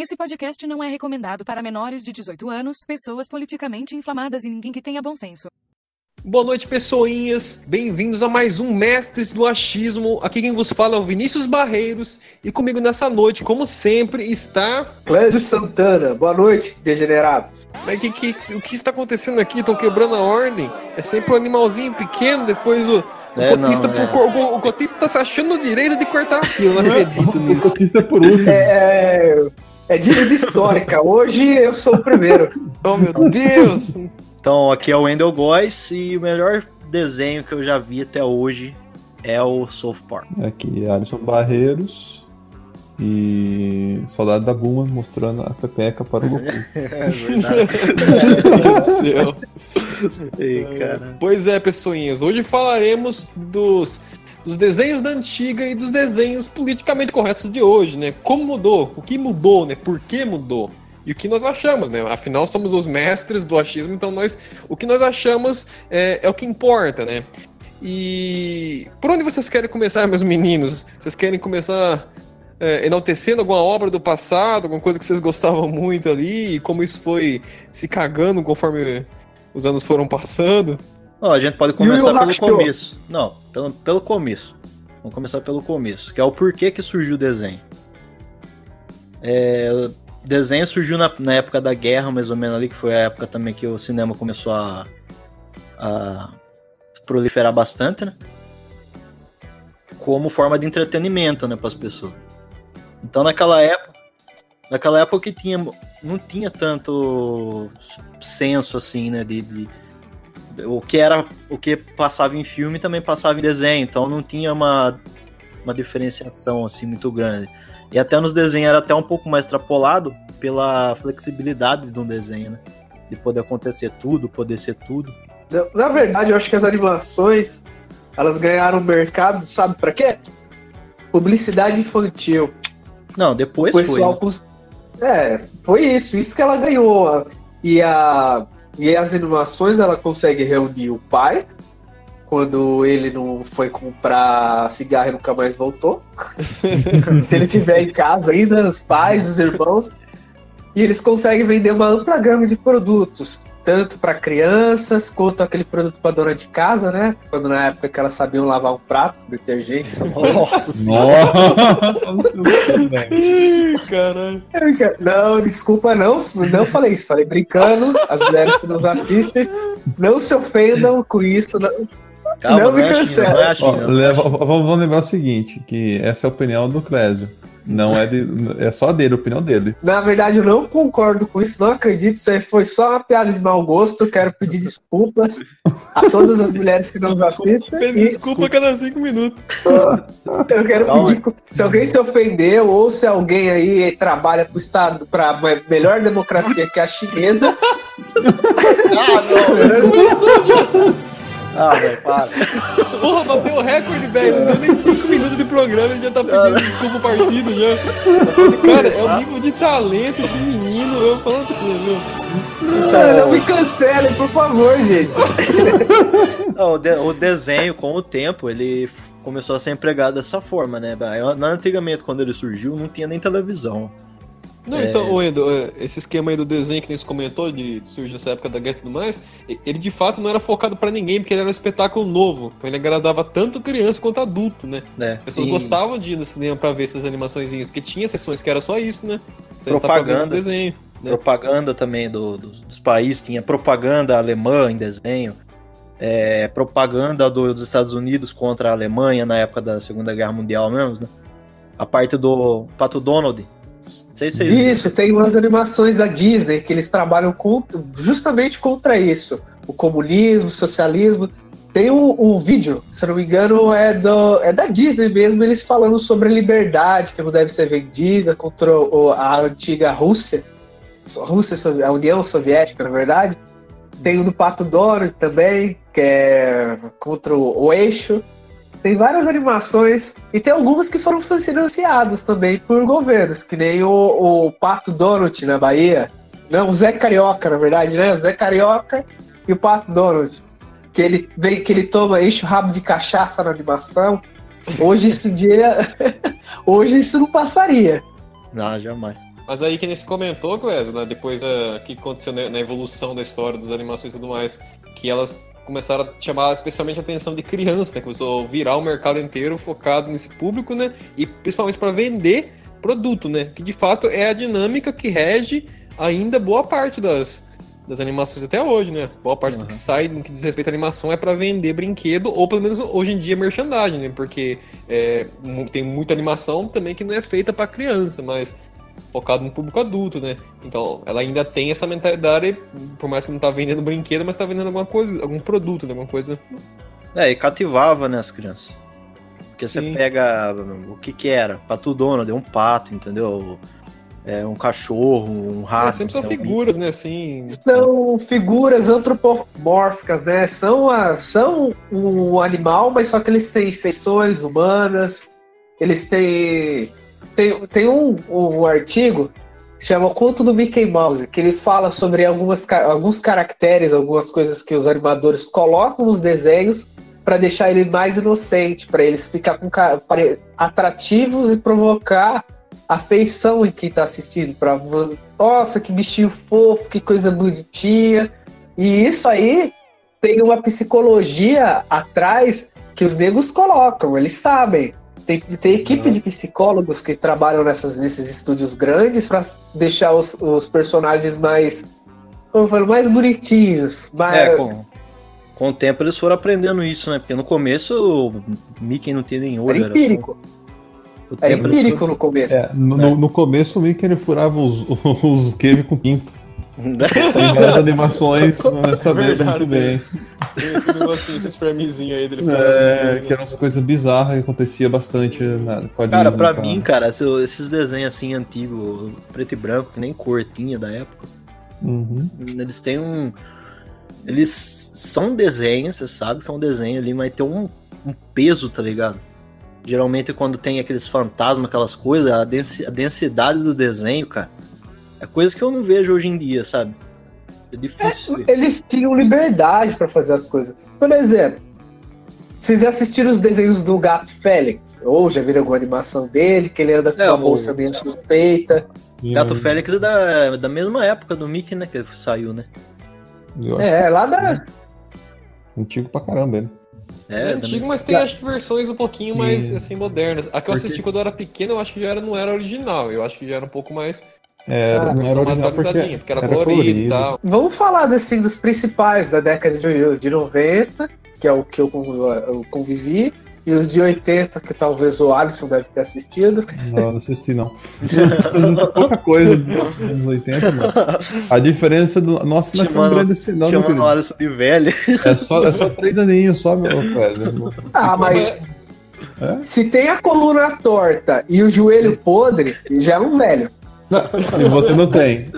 Esse podcast não é recomendado para menores de 18 anos, pessoas politicamente inflamadas e ninguém que tenha bom senso. Boa noite, pessoinhas. Bem-vindos a mais um Mestres do Achismo. Aqui quem vos fala é o Vinícius Barreiros. E comigo nessa noite, como sempre, está. Clésio Santana. Boa noite, degenerados. Mas que, que, o que está acontecendo aqui? Estão quebrando a ordem? É sempre um animalzinho pequeno, depois o. O, É, cotista, não, é. o, o cotista tá se achando o direito de cortar aquilo, eu não acredito O nisso. cotista é por último. É, é dívida histórica. Hoje eu sou o primeiro. Oh meu Deus! Então, aqui é o Wendell Góes e o melhor desenho que eu já vi até hoje é o South Park. Aqui é Alisson Barreiros e Soldado da Buma mostrando a pepeca para o Goku. É verdade. Ei, cara. Pois é, pessoinhas, hoje falaremos dos, dos desenhos da antiga e dos desenhos politicamente corretos de hoje, né? Como mudou, o que mudou, né? Por que mudou? E o que nós achamos, né? Afinal, somos os mestres do achismo, então nós, o que nós achamos é, é o que importa, né? E por onde vocês querem começar, meus meninos? Vocês querem começar é, enaltecendo alguma obra do passado, alguma coisa que vocês gostavam muito ali, e como isso foi se cagando conforme os anos foram passando? Ó, a gente pode começar pelo começo. Não, pelo, pelo começo. Vamos começar pelo começo, que é o porquê que surgiu o desenho. É, o desenho surgiu na, na época da guerra, mais ou menos ali, que foi a época também que o cinema começou a, a proliferar bastante, né? Como forma de entretenimento, né, para as pessoas. Então, naquela época, naquela época que tinha, não tinha tanto senso assim, né, de, de o que era o que passava em filme também passava em desenho, então não tinha uma, uma diferenciação assim muito grande. E até nos desenhos era até um pouco mais extrapolado pela flexibilidade de um desenho, né? De poder acontecer tudo, poder ser tudo. Na- verdade, eu acho que as animações elas ganharam mercado, sabe pra quê? Publicidade infantil. Não, depois O foi. pessoal né? cons- É, foi isso, isso que ela ganhou. E, a, e as animações ela consegue reunir o pai, quando ele não foi comprar cigarro e nunca mais voltou. Se ele estiver em casa ainda, os pais, os irmãos. E eles conseguem vender uma ampla gama de produtos, tanto para crianças quanto aquele produto para dona de casa, né? Quando na época que elas sabiam lavar um prato, detergente, essas coisas. Nossa Nossa, Ih, caralho. Não, desculpa, não. Não falei isso. Falei brincando. As mulheres que nos assistem, não se ofendam com isso. Não. Calma, Não me é China, é a Ó, China. leva- v- vamos lembrar o seguinte, que essa é a opinião do Clésio. Não é de, é só dele, a opinião dele. Na verdade, eu não concordo com isso. Não acredito. Isso aí foi só uma piada de mau gosto. Quero pedir desculpas a todas as mulheres que nos assistem. E desculpa a cada cinco minutos. eu quero Calma pedir. Se alguém se ofendeu ou se alguém aí trabalha para o Estado, para a melhor democracia que é a chinesa, Ah, velho, para. Porra, bateu o recorde, velho. Não deu nem cinco minutos de programa e já tá pedindo desculpa o partido já. Cara, é o nível de talento esse menino, eu falando pra você, viu? não me cancelem, por favor, gente. Não, o, de- o desenho, com o tempo, ele começou a ser empregado dessa forma, né? Antigamente, quando ele surgiu, não tinha nem televisão. Não, É. então, Endo, é, esse esquema aí do desenho que nem você comentou, de surgir nessa época da guerra e tudo mais, ele de fato não era focado pra ninguém, porque ele era um espetáculo novo. Então ele agradava tanto criança quanto adulto, né? Né? As pessoas E gostavam de ir no cinema pra ver essas animaçõezinhas, porque tinha sessões que era só isso, né? Você tá Propaganda. desenho. né? Propaganda também do- dos- dos países, tinha propaganda alemã em desenho, é, propaganda do- dos Estados Unidos contra a Alemanha na época da Segunda Guerra Mundial mesmo, né? A parte do Pato Donald. Sei se vocês Isso, tem umas animações da Disney que eles trabalham justamente contra isso. O comunismo, o socialismo. Tem um, um vídeo, se não me engano, é, do, é da Disney mesmo, eles falando sobre a liberdade que não deve ser vendida contra o- a antiga Rússia. A Rússia, a União Soviética, na verdade. Tem o do Pato Donald também, que é contra o, o eixo. Tem várias animações e tem algumas que foram financiadas também por governos, que nem o, o Pato Donald na Bahia. Não, o Zé Carioca, na verdade, né? O Zé Carioca e o Pato Donald. Que ele vem, que ele toma, enche o rabo de cachaça na animação. Hoje isso dia. Hoje isso não passaria. Não, jamais. Mas aí que nem se comentou, Clésio, né, depois o que aconteceu na, na evolução da história das animações e tudo mais, que elas começaram a chamar especialmente a atenção de crianças, né? Começou a virar o mercado inteiro focado nesse público, né? E principalmente para vender produto, né? Que de fato é a dinâmica que rege ainda boa parte das, das animações até hoje, né? Boa parte Uhum. do que sai no que diz respeito à animação é para vender brinquedo, ou pelo menos hoje em dia merchandising, né? Porque é, tem muita animação também que não é feita para criança, mas focado no público adulto, né? Então, ela ainda tem essa mentalidade, por mais que não tá vendendo brinquedo, mas tá vendendo alguma coisa, algum produto, né? Alguma coisa. É, e cativava, né, as crianças. Porque você Sim. pega o que que era? Pato Donald, é um pato, entendeu? É um cachorro, um rato. É, sempre são é um figuras, né? Assim. São figuras antropomórficas, né? São, a, são um animal, mas só que eles têm feições humanas. Eles têm. Tem, tem um, um artigo chama Conto do Mickey Mouse, que ele fala sobre algumas, alguns caracteres, algumas coisas que os animadores colocam nos desenhos para deixar ele mais inocente, para eles ficar com atrativos e provocar afeição em quem está assistindo. Vo- nossa, que bichinho fofo, que coisa bonitinha. E isso aí tem uma psicologia atrás que os negros colocam, eles sabem. Tem, tem equipe de psicólogos que trabalham nessas, nesses estúdios grandes para deixar os, os personagens mais, como eu falo, mais bonitinhos. Mais, É, com, com o tempo eles foram aprendendo isso, né? Porque no começo o Mickey não tinha nem olho. era era só- empírico. Era eles empírico no começo. É, no, no- no começo o Mickey ele furava os, os Cave com pinto. Várias animações, não sabia Verdade. muito bem. Tem esse negocinho, esses framezinhos aí dele. É, que eram umas coisas bizarras que acontecia bastante na, Cara, pra mim, cara, esse- esses desenhos assim antigos, preto e branco, que nem cor tinha da época, Uhum. eles têm um. Eles são desenhos, você sabe que é um desenho ali, mas tem um, um peso, tá ligado? Geralmente quando tem aqueles fantasmas, aquelas coisas, a, densi- a densidade do desenho, cara, é coisa que eu não vejo hoje em dia, sabe? É difícil. ver. Eles tinham liberdade para fazer as coisas. Por exemplo, vocês já assistiram os desenhos do Gato Félix? Ou já viram alguma animação dele, que ele anda com É, o- bolsa meio suspeita? Gato Félix é da, da mesma época do Mickey, né? Que saiu, né? É, lá da. antigo pra caramba ele. É, É, antigo, mas tem acho que versões um pouquinho mais assim modernas. A que eu Porque- assisti quando eu era pequeno, eu acho que já era, não era original. Eu acho que já era um pouco mais É, Ah, não era original porque, porque era, era colorido, e tal. Vamos falar assim, dos principais da década de, de 90, que é o que eu, conv- eu convivi, e os de 80, que talvez o Alisson deve ter assistido. Não, não assisti não. Assisti pouca coisa dos anos 80, mano. A diferença do. Nossa, não é tão grande assim, não, meu querido. o Alisson de velho. É só, é só três aninhos, só, meu velho. Ah, mas É? se tem a coluna torta e o joelho podre, já é um velho. E você não tem.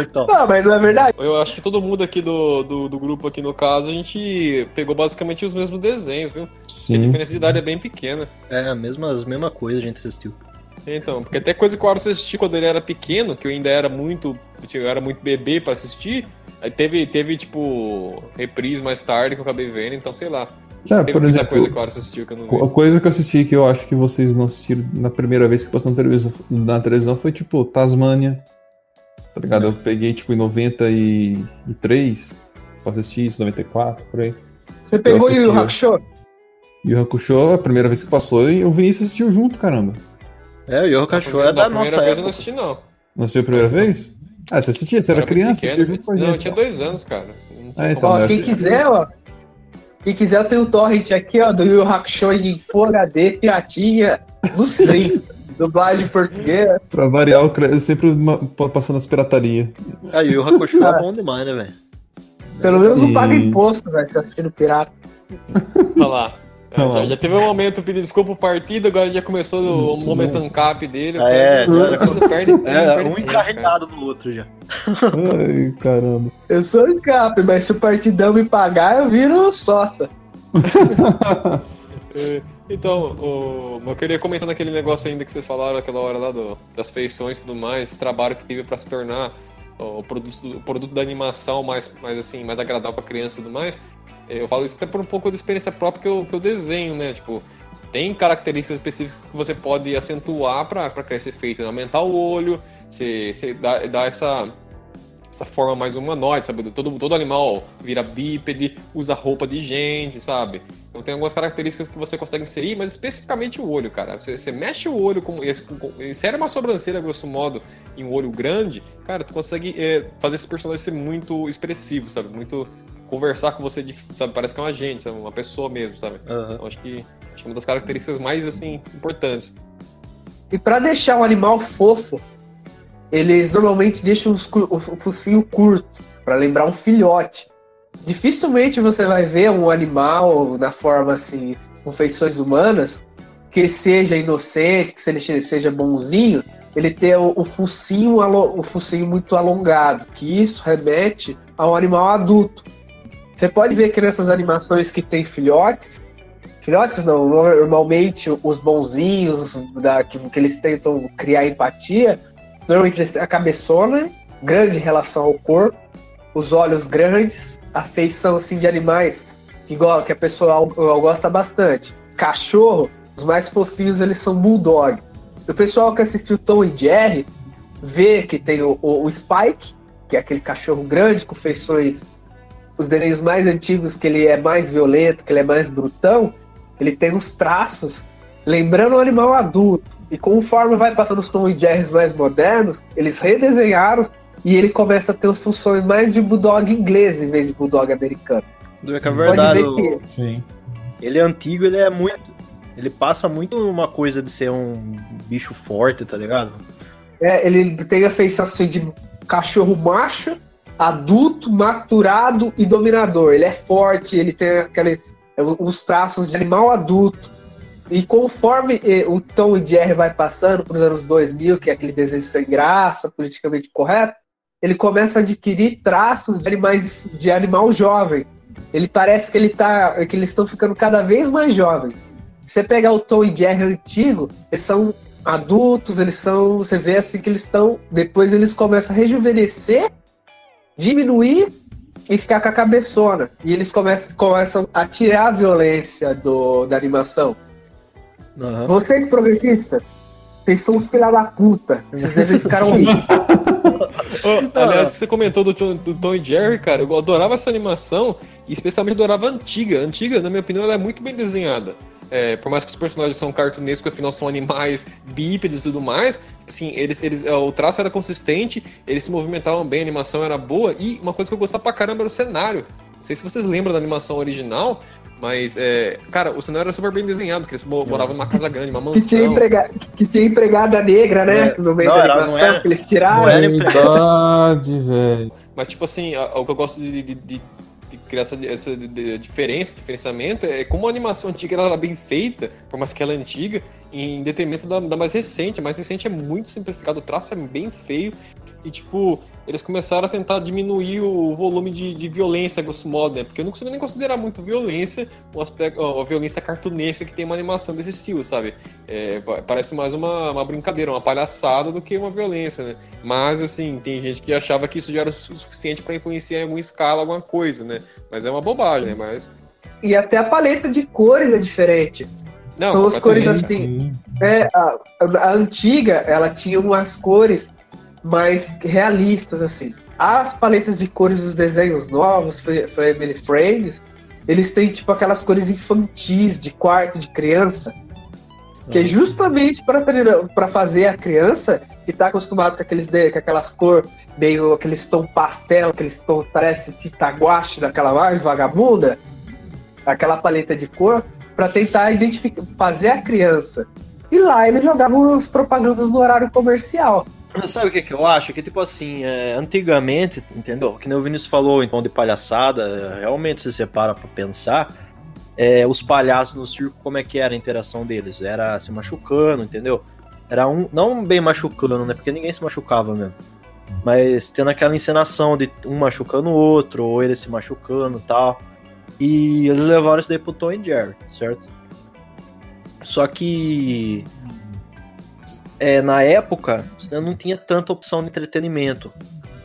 então. Não, mas não é verdade? Eu acho que todo mundo aqui do, do, do grupo aqui no caso, a gente pegou basicamente os mesmos desenhos, viu? A Sim. diferença de idade é bem pequena. É, a mesma, as mesma coisa a gente assistiu. Então, porque até coisa que o Alisson assistiu quando ele era pequeno, que eu ainda era muito. Eu era muito bebê pra assistir. Aí teve, teve, tipo, reprise mais tarde que eu acabei vendo, então sei lá. É, por muita exemplo, coisa que o Alisson assistiu que eu não vi. a coisa que eu assisti que eu acho que vocês não assistiram na primeira vez que passou na televisão, na televisão foi tipo Tasmania. Tá ligado? Eu peguei tipo em 93 pra assistir isso, 94, por aí. Você pegou Yu eu. Hakusho? O Hakusho, a primeira vez que passou, e o Vinícius assistiu junto, caramba. É, o Yu primeira- é da na nossa primeira vez eu não época. assisti, não. Não assistiu a primeira vez? Ah, você assistia, você era muito criança, pequeno, assistia junto com a Não, gente. eu tinha dois anos, cara. Não como então, Ó, né? quem quiser, ó. Quem quiser, eu tenho o torrent aqui, ó, do Yu Hakusho em Full HD, piratinha, nos 30. Dublagem portuguesa. Pra variar, o Clésio sempre passando as piratarias. Ah, e o Yu Hakusho é bom demais, né, velho? Pelo menos não Sim. paga imposto, vai se assistindo pirata. Olha lá. Já, já teve um momento pedir desculpa pro partido, agora já começou o momento ancap dele. Ah, é, Quando- quando perde É, perde um encarregado do outro já. Ai, caramba. Eu sou encap, mas se o partidão me pagar, eu viro sócia. cara. É, Então, o, eu queria comentar naquele negócio ainda que vocês falaram aquela hora lá do, das feições e tudo mais, esse trabalho que teve pra se tornar o produto, o produto da animação mais, mais assim, mais agradável pra criança e tudo mais. É, Eu falo isso até por um pouco de experiência própria que eu, que eu desenho, né? Tipo, tem características específicas que você pode acentuar para criar esse efeito, né? aumentar o olho, você, você essa essa forma mais humanoide, sabe? Todo, todo animal vira bípede, usa roupa de gente, sabe? Então tem algumas características que você consegue inserir, mas especificamente o olho, cara. Você, você mexe o olho, com, insere uma sobrancelha, grosso modo, em um olho grande, cara, tu consegue é, fazer esse personagem ser muito expressivo, sabe? Muito conversar com você, de, sabe? Parece que é um agente, sabe? Uma pessoa mesmo, sabe? Uhum. Então acho que, acho que é uma das características mais, assim, importantes. E para deixar o animal fofo, eles normalmente deixam os, o focinho curto, para lembrar um filhote. Dificilmente você vai ver um animal na forma assim, com feições humanas, que seja inocente, que ele seja bonzinho, ele ter o, o focinho, o focinho muito alongado, que isso remete a um animal adulto. Você pode ver que nessas animações que tem filhotes, filhotes não, normalmente os bonzinhos da, que, que eles tentam criar empatia, Normalmente eles têm a cabeçona, grande em relação ao corpo, os olhos grandes, a feição assim, de animais que, que a pessoa gosta bastante. Cachorro, os mais fofinhos eles são bulldog. O pessoal que assistiu Tom e Jerry vê que tem o, o, o Spike, que é aquele cachorro grande com feições os desenhos mais antigos que ele é mais violento, que ele é mais brutão, ele tem os traços lembrando um animal adulto. E conforme vai passando os Tom e Jerrys mais modernos, eles redesenharam e ele começa a ter as funções mais de bulldog inglês em vez de bulldog americano. É que é verdade. Que... Sim. Ele é antigo, ele é muito. Ele passa muito uma coisa de ser um bicho forte, tá ligado? É, ele tem a feição assim de cachorro macho, adulto, maturado e dominador. Ele é forte, ele tem aquele, os traços de animal adulto. E conforme o Tom e Jerry vai passando para os anos 2000, que é aquele desenho sem graça, politicamente correto, ele começa a adquirir traços de animais de animal jovem. Ele parece que ele tá, que eles estão ficando cada vez mais jovens. Você pegar o Tom e Jerry antigo, eles são adultos, eles são, você vê assim que eles estão, depois eles começam a rejuvenescer, diminuir e ficar com a cabeçona. E eles começam, começam a tirar a violência do, da animação. Uhum. Vocês progressistas, vocês são os filha da puta. Desenhos ficaram horríveis. oh, aliás, você comentou do, do Tom e Jerry, cara. Eu adorava essa animação e especialmente adorava a antiga. A antiga, na minha opinião, ela é muito bem desenhada. É, por mais que os personagens são cartunescos, afinal são animais bípedes e tudo mais, assim, eles, eles, é, o traço era consistente, eles se movimentavam bem, a animação era boa, e uma coisa que eu gostava pra caramba era o cenário. Não sei se vocês lembram da animação original, mas, é, cara, o cenário era super bem desenhado, que eles moravam numa casa grande, uma mansão. Que tinha, emprega... que tinha empregada negra, né? É. No meio não, da animação, era, que eles tiraram. Não era Verdade, velho. Mas, tipo assim, o que eu gosto de, de, de, de criar essa, essa de, diferença, diferenciamento, é como a animação antiga era bem feita, por mais que ela é antiga, em detrimento da, da mais recente. A mais recente é muito simplificado, o traço é bem feio. E, tipo, eles começaram a tentar diminuir o volume de, de violência, grosso modo, né? Porque eu não consigo nem considerar muito violência o aspecto, a violência cartunesca que tem uma animação desse estilo, sabe? É, parece mais uma, uma brincadeira, uma palhaçada do que uma violência, né? Mas, assim, tem gente que achava que isso já era o suficiente para influenciar em alguma escala alguma coisa, né? Mas é uma bobagem, né? Mas... E até a paleta de cores é diferente. Não, São as cores assim. É, a, a antiga, ela tinha umas cores mais realistas, assim. As paletas de cores dos desenhos novos, Family Friends, eles têm, tipo, aquelas cores infantis, de quarto de criança, que é uhum. justamente para fazer a criança que está acostumado com, aqueles, com aquelas cores, meio aqueles tom pastel, aqueles tom parece titaguache daquela mais vagabunda, aquela paleta de cor, para tentar identificar, fazer a criança. E lá eles jogavam as propagandas no horário comercial. Sabe o que, que eu acho? Que, tipo assim, é, antigamente, entendeu? Que nem o Vinícius falou tom de palhaçada, realmente, se você para pra pensar, é, os palhaços no circo, como é que era a interação deles? Era se machucando, entendeu? Era um, não bem machucando, né? Porque ninguém se machucava mesmo. Mas tendo aquela encenação de um machucando o outro, ou ele se machucando tal. E eles levaram isso daí pro Tom e Jerry, certo? Só que é, na época, não tinha tanta opção de entretenimento.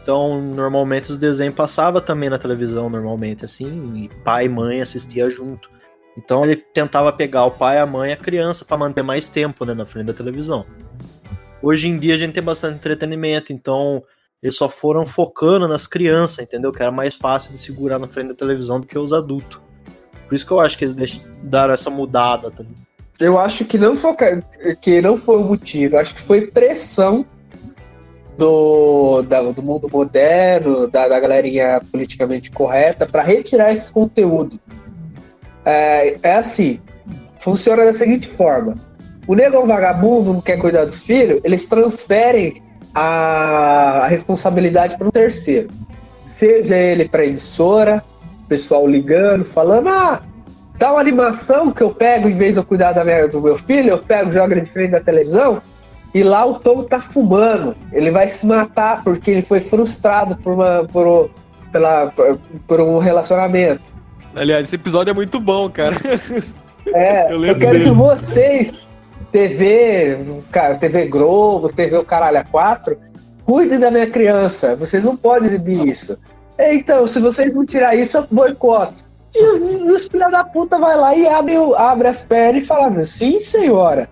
Então, normalmente os desenhos passavam também na televisão, normalmente, assim, e pai e mãe assistia junto. Então ele tentava pegar o pai, a mãe e a criança para manter mais tempo né, na frente da televisão. Hoje em dia a gente tem bastante entretenimento, então eles só foram focando nas crianças, entendeu? Que era mais fácil de segurar na frente da televisão do que os adultos. Por isso que eu acho que eles deixaram, deram essa mudada também. Eu acho que não foi, que não foi o motivo, acho que foi pressão do, da, do mundo moderno, da, da galerinha politicamente correta, para retirar esse conteúdo. É, é assim, funciona da seguinte forma: o negão vagabundo não quer cuidar dos filhos, eles transferem a, a responsabilidade para um terceiro. Seja ele para emissora, pessoal ligando, falando: ah, tal animação que eu pego em vez de eu cuidar da minha, do meu filho, eu pego, jogo ele de frente da televisão, e lá o Tom tá fumando. Ele vai se matar porque ele foi frustrado por, uma, por, pela, por um relacionamento. Aliás, esse episódio é muito bom, cara. É, eu, eu quero dele. que vocês TV, cara, TV Globo, TV o Caralho a 4, cuidem da minha criança. Vocês não podem exibir isso. Então, se vocês não tirar isso, eu boicoto. E os, os filhos da puta vai lá e abre, abre as pernas e fala: sim, senhora,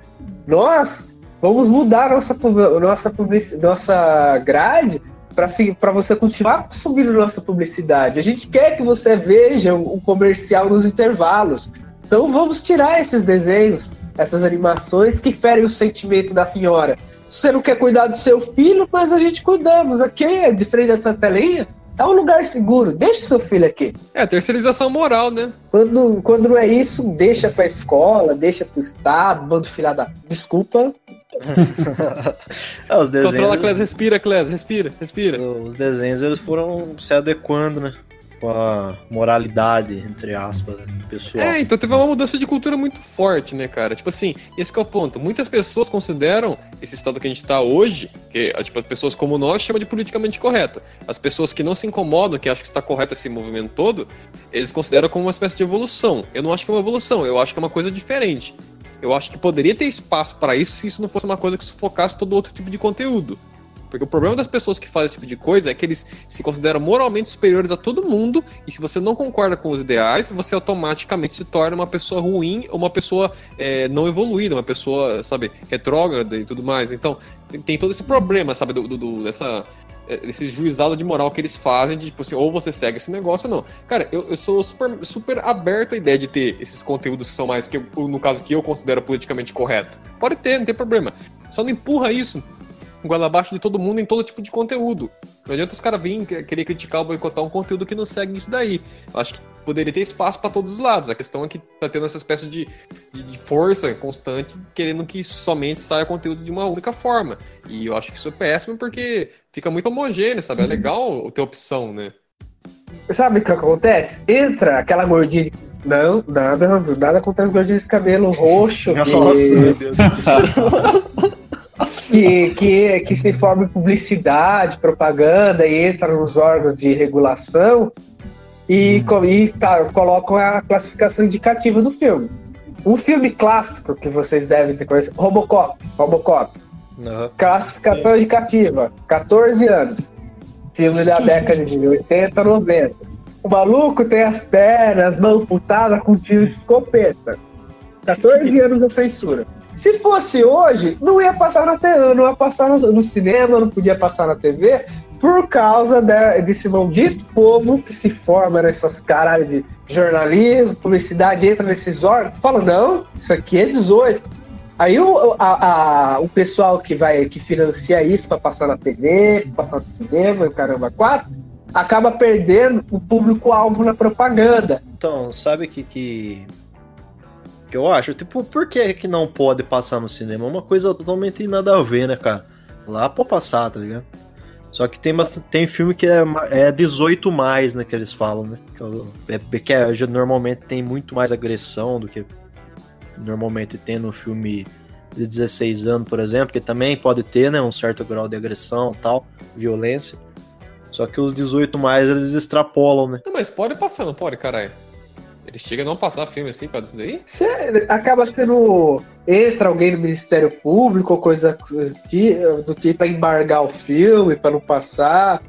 nós vamos mudar nossa, nossa, nossa grade para você continuar consumindo nossa publicidade. A gente quer que você veja um comercial nos intervalos. Então vamos tirar esses desenhos essas animações que ferem o sentimento da senhora. Você não quer cuidar do seu filho, mas a gente cuidamos. Aqui, de frente dessa telinha, é um lugar seguro. Deixa seu filho aqui. É, terceirização moral, né? Quando, quando não é isso, deixa pra escola, deixa pro Estado, bando filha da. Desculpa. é, os desenhos... Controla, Clés, respira, Clés, respira, respira. Os desenhos eles foram se adequando, né? Com a moralidade, entre aspas, pessoal. É, então teve uma mudança de cultura muito forte, né, cara? Tipo assim, esse é o ponto. Muitas pessoas consideram esse estado que a gente tá hoje, que tipo, as pessoas como nós chama de politicamente correto. As pessoas que não se incomodam, que acham que está correto esse movimento todo, eles consideram como uma espécie de evolução. Eu não acho que é uma evolução, eu acho que é uma coisa diferente. Eu acho que poderia ter espaço para isso se isso não fosse uma coisa que sufocasse todo outro tipo de conteúdo. Porque o problema das pessoas que fazem esse tipo de coisa é que eles se consideram moralmente superiores a todo mundo, e se você não concorda com os ideais, você automaticamente se torna uma pessoa ruim uma pessoa é, não evoluída, uma pessoa, sabe, retrógrada e tudo mais. Então, tem, tem todo esse problema, sabe, do, do, do dessa, é, esse juizado de moral que eles fazem, de tipo assim, ou você segue esse negócio ou não. Cara, eu, eu sou super, super aberto à ideia de ter esses conteúdos que são mais, que eu, no caso que eu considero politicamente correto. Pode ter, não tem problema. Só não empurra isso goela abaixo de todo mundo em todo tipo de conteúdo. Não adianta os caras virem querer criticar ou boicotar um conteúdo que não segue isso daí. Eu acho que poderia ter espaço para todos os lados. A questão é que tá tendo essa espécie de, de, de, força constante, querendo que somente saia conteúdo de uma única forma. E eu acho que isso é péssimo porque fica muito homogêneo, sabe? É uhum. legal ter opção, né? Sabe o que acontece? Entra aquela gordinha de não, nada, nada contra as gordinhas de cabelo roxo. Nossa, e... meu Deus. que, que, que se forma em publicidade, propaganda e entra nos órgãos de regulação e, hum. e tá, colocam a classificação indicativa do filme. Um filme clássico que vocês devem ter conhecido, Robocop. Robocop. Uhum. Classificação indicativa, 14 anos. Filme da década de 80, 90. O maluco tem as pernas, mão putada com tiro de escopeta. 14 anos a censura. Se fosse hoje, não ia passar na TV, não ia passar no, cinema, não podia passar na TV, por causa de, desse maldito povo que se forma nessas caralhas de jornalismo, publicidade, entra nesses órgãos, fala, não, isso aqui é 18. Aí o, a, a, o pessoal que vai que financia isso para passar na TV, passar no cinema, o caramba, quatro, acaba perdendo o público-alvo na propaganda. Então, sabe que, que que eu acho. Tipo, por que que não pode passar no cinema? É uma coisa totalmente nada a ver, né, cara? Lá pode passar, tá ligado? Só que tem, tem filme que é, é 18 mais, né, que eles falam, né? Que, é, que é, normalmente tem muito mais agressão do que normalmente tem no filme de 16 anos, por exemplo, que também pode ter, né, um certo grau de agressão tal, violência. Só que os 18 mais eles extrapolam, né? Não, mas pode passar, não pode, caralho? Eles chegam a não passar filme assim pra isso daí? acaba sendo. Entra alguém no Ministério Público ou coisa do tipo pra embargar o filme, pra não passar.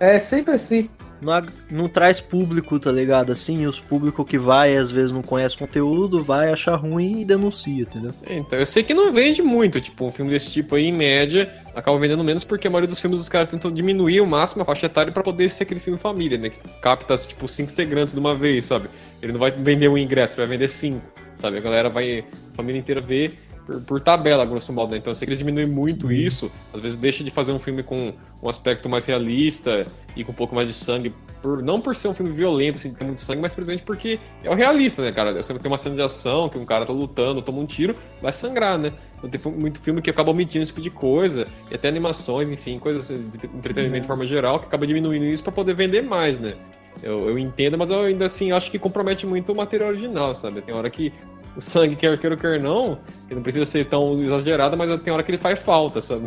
É sempre assim. Não, não traz público, tá ligado? Assim, os públicos que vai, às vezes não conhece conteúdo, vai achar ruim e denuncia, entendeu? É, Então, eu sei que não vende muito, tipo, um filme desse tipo aí, em média, acaba vendendo menos porque a maioria dos filmes os caras tentam diminuir o máximo a faixa etária pra poder ser aquele filme família, né? Que capta, tipo, cinco integrantes de uma vez, sabe? Ele não vai vender um ingresso, vai vender cinco, sabe? A galera vai, a família inteira vê por, por tabela, grosso modo, né? Então, eu sei que eles diminuem muito isso, às vezes deixa de fazer um filme com um aspecto mais realista e com um pouco mais de sangue, por, não por ser um filme violento, assim, ter muito sangue, mas simplesmente porque é o realista, né, cara? Você tem uma cena de ação, que um cara tá lutando, toma um tiro, vai sangrar, né? Então tem muito filme que acaba omitindo esse tipo de coisa, e até animações, enfim, coisas de entretenimento de forma geral, que acaba diminuindo isso pra poder vender mais, né? Eu, eu entendo, mas eu ainda assim acho que compromete muito o material original, sabe? Tem hora que o sangue, quer queira, quer não, ele não precisa ser tão exagerado, mas tem hora que ele faz falta, sabe?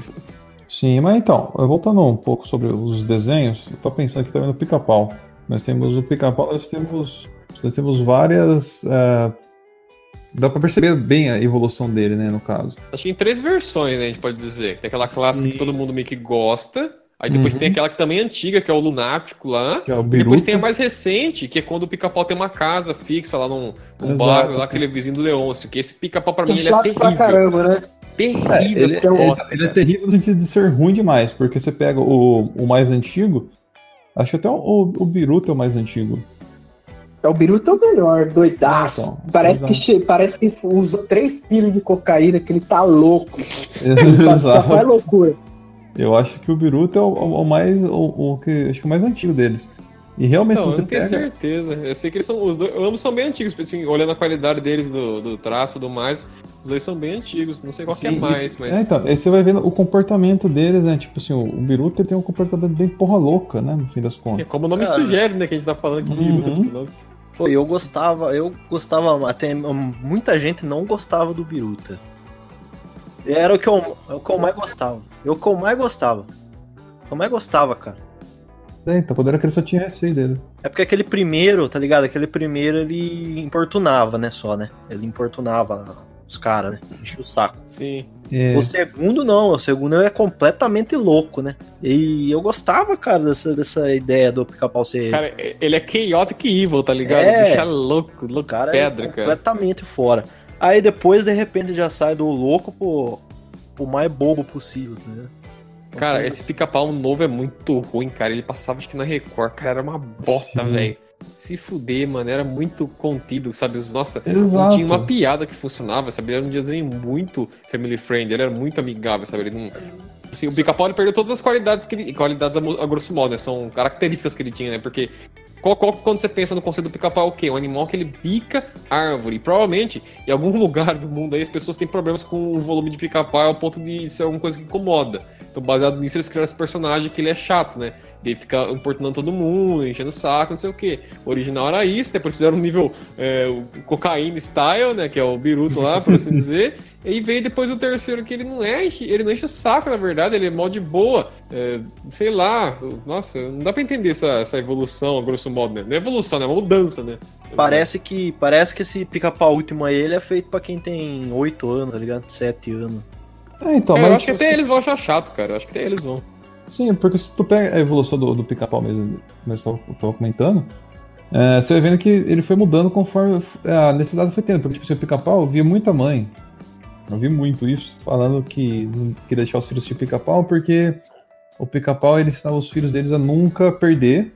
Sim, mas então, voltando um pouco sobre os desenhos, eu tô pensando aqui também no pica-pau. Nós temos o pica-pau, nós temos, nós temos várias. é, dá pra perceber bem a evolução dele, né, no caso. Acho que em três versões, né, a gente pode dizer. Tem aquela clássica Sim. que todo mundo meio que gosta. Aí depois Uhum. tem aquela que também é antiga, que é o Lunático lá. Que é o E depois tem a mais recente, que é quando o pica-pau tem uma casa fixa lá num, num Exato. bairro, lá aquele vizinho do Leôncio. Que esse pica-pau pra mim Que ele é chato pra terrível. caramba, né? Terrível ele, essa é um- bosta, ele é cara. terrível no sentido de ser ruim demais, porque você pega o, o mais antigo, acho que até o, o Biruta é o mais antigo. É o Biruta é o melhor, doidaço. Então, parece, que, exato. che- parece que usou 3 quilos de cocaína, que ele tá louco. Ele faz- só faz Exato. loucura. Eu acho que o Biruta é o, o- o mais. O, o que, acho que o mais antigo deles. E realmente, Não, se eu você não tenho pega. certeza. Eu sei que eles são. Os dois, ambos são bem antigos, assim, olhando a qualidade deles do, do traço e tudo mais. Os dois são bem antigos. Não sei qual que é Sim, mais, isso- mas. É, então, aí você vai vendo o comportamento deles, né? Tipo assim, o, o Biruta tem um comportamento bem porra louca, né? No fim das É contas. como o nome Cara. sugere, né? Que a gente tá falando aqui. Uhum. Biruta, tipo, nossa. Pô, eu gostava, eu gostava, até muita gente não gostava do Biruta. Era o que eu, é o que eu mais gostava. Eu que eu mais gostava. O que eu mais gostava, cara. É, então, quando era criança eu tinha receio dele. É porque aquele primeiro, tá ligado? Aquele primeiro ele importunava, né, só, né? Ele importunava os caras, né? Enchia o saco. Sim. É, O segundo não, o segundo é completamente louco, né? E eu gostava, cara, dessa, dessa ideia do pica-pau ser. Cara, ele é chaotic evil, tá ligado? É. Bicho é louco, louco cara pedra, é cara. completamente fora. Aí depois, de repente, já sai do louco pro, pro mais bobo possível, tá ligado? Cara, esse pica-pau novo é muito ruim, cara. Ele passava acho que na Record, cara, era uma bosta, velho. Se fuder, mano, era muito contido, sabe? Os, nossa, não exato. tinha uma piada que funcionava, sabe? Ele era um desenho muito family friendly, ele era muito amigável, sabe? Ele não. Assim, o pica-pau ele perdeu todas as qualidades que ele. Qualidades a grosso modo, né? São características que ele tinha, né? Porque. Qual, qual- quando você pensa no conceito do pica-pau, é o quê? Um animal que ele pica árvore. Provavelmente, em algum lugar do mundo aí, as pessoas têm problemas com o volume de pica-pau ao ponto de ser alguma coisa que incomoda. Então, baseado nisso, eles criaram esse personagem que ele é chato, né? Ele fica importunando todo mundo, enchendo o saco, não sei o quê. O original era isso, depois fizeram um nível é, o cocaína style, né? Que é o Biruto lá, por assim dizer. E aí veio depois o terceiro, que ele não é, enche- ele não enche o saco, na verdade, ele é mó de boa. é, sei lá, nossa, não dá pra entender essa, essa evolução, grosso modo, né? Não é evolução, né? É uma mudança, né? Parece que, parece que esse pica-pau último aí ele é feito pra quem tem 8 anos, tá ligado? 7 anos. É, então, Cara, eu mas acho que se até você- eles vão achar chato, cara. Eu acho que até eles vão. Sim, porque se tu pega a evolução do, do pica-pau mesmo, nós tava tava comentando, é, você vai vendo que ele foi mudando conforme a necessidade foi tendo. Porque, tipo assim, o pica-pau eu via muita mãe. Eu vi muito isso, falando que não queria deixar os filhos de pica-pau porque o pica-pau ele ensinava os filhos deles a nunca perder.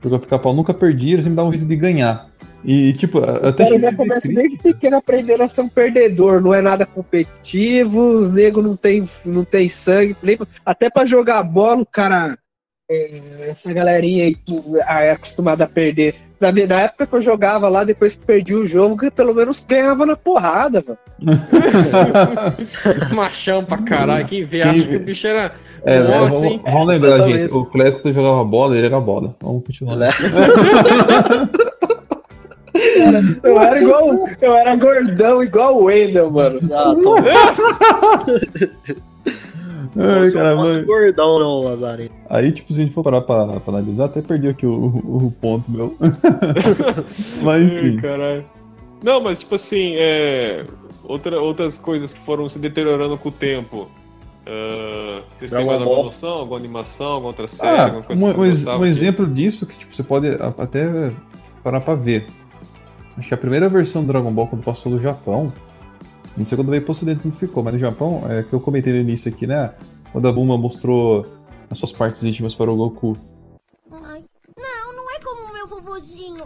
Porque o pica-pau nunca perdia, eles sempre davam um risco de ganhar. E, tipo, até Cara, começa cri- desde pequeno aprendendo a ser um perdedor, não é nada competitivo, os negros não tem, não tem sangue, nem até pra jogar bola, o cara. é, essa galerinha aí é acostumada a perder. Na, época que eu jogava lá, depois que perdi o jogo, que pelo menos ganhava na porrada, mano. Machão pra caralho. Quem vê Quem acha vê- que o bicho era. É, né, Nossa, vamos, hein? vamos lembrar, Exatamente. gente. O Clésico tu jogava bola, ele era bola. Vamos continuar. Eu era igual. Eu era gordão, igual o Wendel, mano. Ah, tô... Ai, Nossa, cara, mas- gordão, não, Lazarento. Aí, tipo, se a gente for parar pra, pra analisar, até perdi aqui o, o- o ponto meu. mas Ai, enfim. caralho. Não, mas tipo assim, é... Outra, outras coisas que foram se deteriorando com o tempo. Ah, vocês Dragon têm mais alguma noção? Alguma animação? Alguma outra série? Ah, alguma coisa um, um um exemplo disso que tipo, você pode até parar pra ver. Acho que a primeira versão do Dragon Ball, quando passou no Japão, não sei quando veio pro ocidente como ficou, mas no Japão, é que eu comentei no início aqui, né? Quando a Bulma mostrou as suas partes íntimas para o Goku. Ai, não, não é como o meu vovozinho.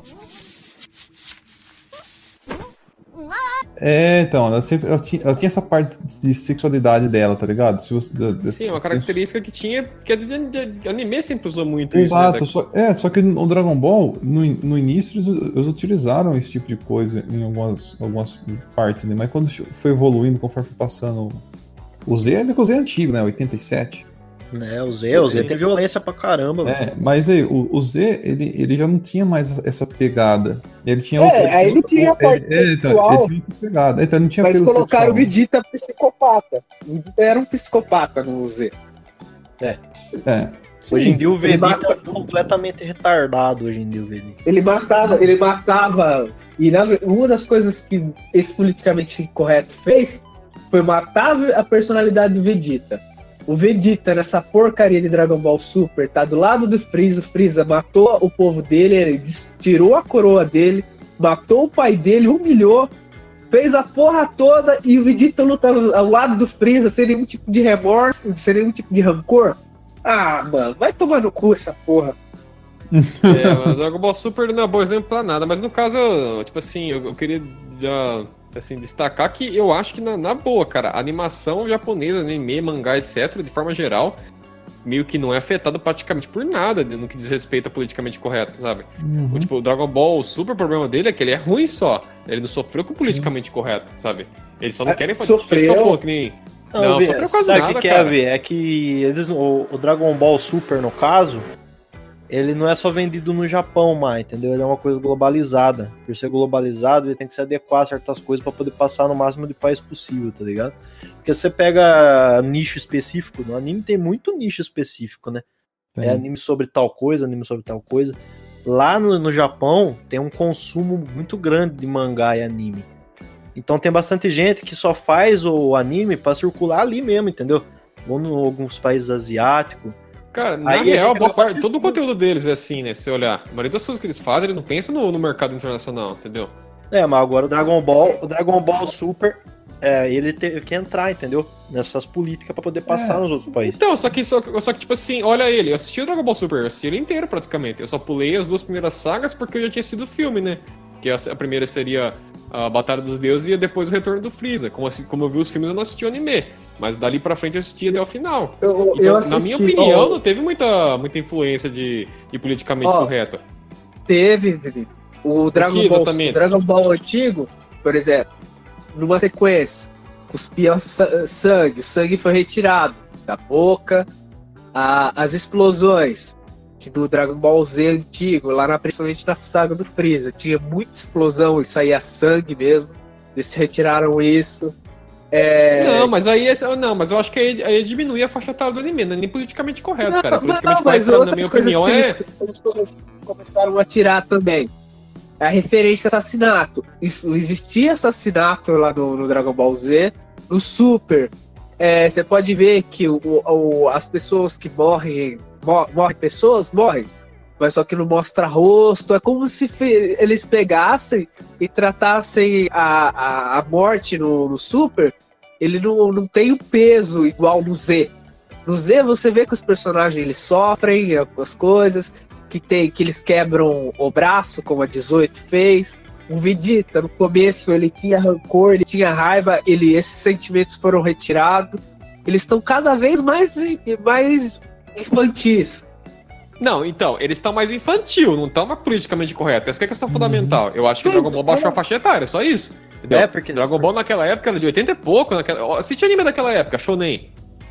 É, então, ela, sempre, ela, tinha, ela tinha essa parte de sexualidade dela, tá ligado? Se você, Sim, uma característica que tinha, que a anime sempre usou muito isso. Exato, né? só, é, só que no Dragon Ball, no, no início, eles, eles utilizaram esse tipo de coisa em algumas, algumas partes, né? Mas quando foi evoluindo, conforme foi passando. O Z ainda que o Z é antigo, né? 87. Né, o Z, o Z tem violência pra caramba. É, mas aí, o, o Z, ele, ele já não tinha mais essa pegada. Ele tinha É, outra. aí ele tinha a parte é, é, então, sexual. ele tinha outra pegada. Então, não tinha Mas colocaram o sexual. Vegeta psicopata. O Vegeta era um psicopata no Z. É. Hoje em dia o Vegeta mata- é completamente retardado, hoje em dia o Vegeta. Ele matava, ele matava. E na- uma das coisas que esse politicamente correto fez foi matar a personalidade do Vegeta. O Vegeta, nessa porcaria de Dragon Ball Super, tá do lado do Freeza. O Freeza matou o povo dele, ele tirou a coroa dele, matou o pai dele, humilhou, fez a porra toda e o Vegeta luta ao lado do Freeza sem nenhum tipo de remorso, sem nenhum tipo de rancor. Ah, mano, vai tomar no cu essa porra. É, mas Dragon Ball Super não é bom exemplo pra nada, mas no caso, tipo assim, eu, eu queria já assim, destacar que eu acho que na, na boa, cara, a animação japonesa, anime, mangá, etc., de forma geral, meio que não é afetada praticamente por nada no que diz respeito a politicamente correto, sabe? Uhum. O, tipo, o Dragon Ball, o super problema dele é que ele é ruim só. Ele não sofreu com o politicamente correto, sabe? Eles só não É, querem fazer sofreu. capô, que nem. Não, Vê, sofreu quase sabe o nada, que, que é? É que eles, o, o Dragon Ball Super, no caso, ele não é só vendido no Japão mais, entendeu? Ele é uma coisa globalizada. Por ser globalizado, ele tem que se adequar a certas coisas pra poder passar no máximo de país possível, tá ligado? Porque você pega nicho específico, no anime tem muito nicho específico, né? Tem. É anime sobre tal coisa, anime sobre tal coisa. Lá no, no Japão tem um consumo muito grande de mangá e anime. Então tem bastante gente que só faz o anime pra circular ali mesmo, entendeu? Ou em alguns países asiáticos. Cara, na Aí a real, boa parte, todo o conteúdo deles é assim, né? Se você olhar, a maioria das coisas que eles fazem, eles não pensam no, no mercado internacional, entendeu? É, mas agora o Dragon Ball, o Dragon Ball Super, é, ele teve que entrar, entendeu? Nessas políticas pra poder passar É. nos outros países. Então, só que, só, só que, tipo assim, olha ele, eu assisti o Dragon Ball Super, eu assisti ele inteiro praticamente. Eu só pulei as duas primeiras sagas porque eu já tinha sido filme, né? Que a, a primeira seria a Batalha dos Deuses e depois o Retorno do Freeza. Como, assim- como eu vi os filmes, eu não assisti o anime. Mas dali pra frente eu assisti até o final. Eu, Então, eu assisti, na minha opinião, ó, não teve muita, muita influência de, de politicamente Ó, correto. Teve, Vinícius. O Dragon, Ball, o Dragon Ball antigo, por exemplo, numa sequência, cuspia sa- sangue, o sangue foi retirado da boca, a- as explosões do Dragon Ball Z antigo, lá na, principalmente na saga do Freeza, tinha muita explosão e saía sangue mesmo. Eles retiraram isso. É, Não, mas aí não, mas eu acho que aí, aí diminui a faixa etária do anime, não é nem politicamente correto, Não, cara. mas Politicamente não, mas correto, na outras minha opinião, que é. eles, eles come- começaram a tirar também. A referência a assassinato. Isso, existia assassinato lá no, no Dragon Ball Z. No Super, é, você pode ver que o, o- as pessoas que morrem, mo- morrem pessoas, morrem. Mas só que não mostra rosto. É como se eles pegassem e tratassem a, a, a morte no, no Super. Ele não, não tem o peso igual no Z. No Z você vê que os personagens eles sofrem as coisas, que tem que eles quebram o braço, como a 18 fez. O Vegeta, no começo, ele tinha rancor, ele tinha raiva, ele, esses sentimentos foram retirados. Eles estão cada vez mais, mais infantis. Não, então, eles estão mais infantil, não estão mais politicamente correto. Essa que é a questão fundamental. Eu acho que Mas, Dragon Ball baixou é. a faixa etária, só isso. Entendeu? É, porque- Dragon Ball naquela época era de 80 e pouco. Naquela... Assiste anime daquela época, Shonen.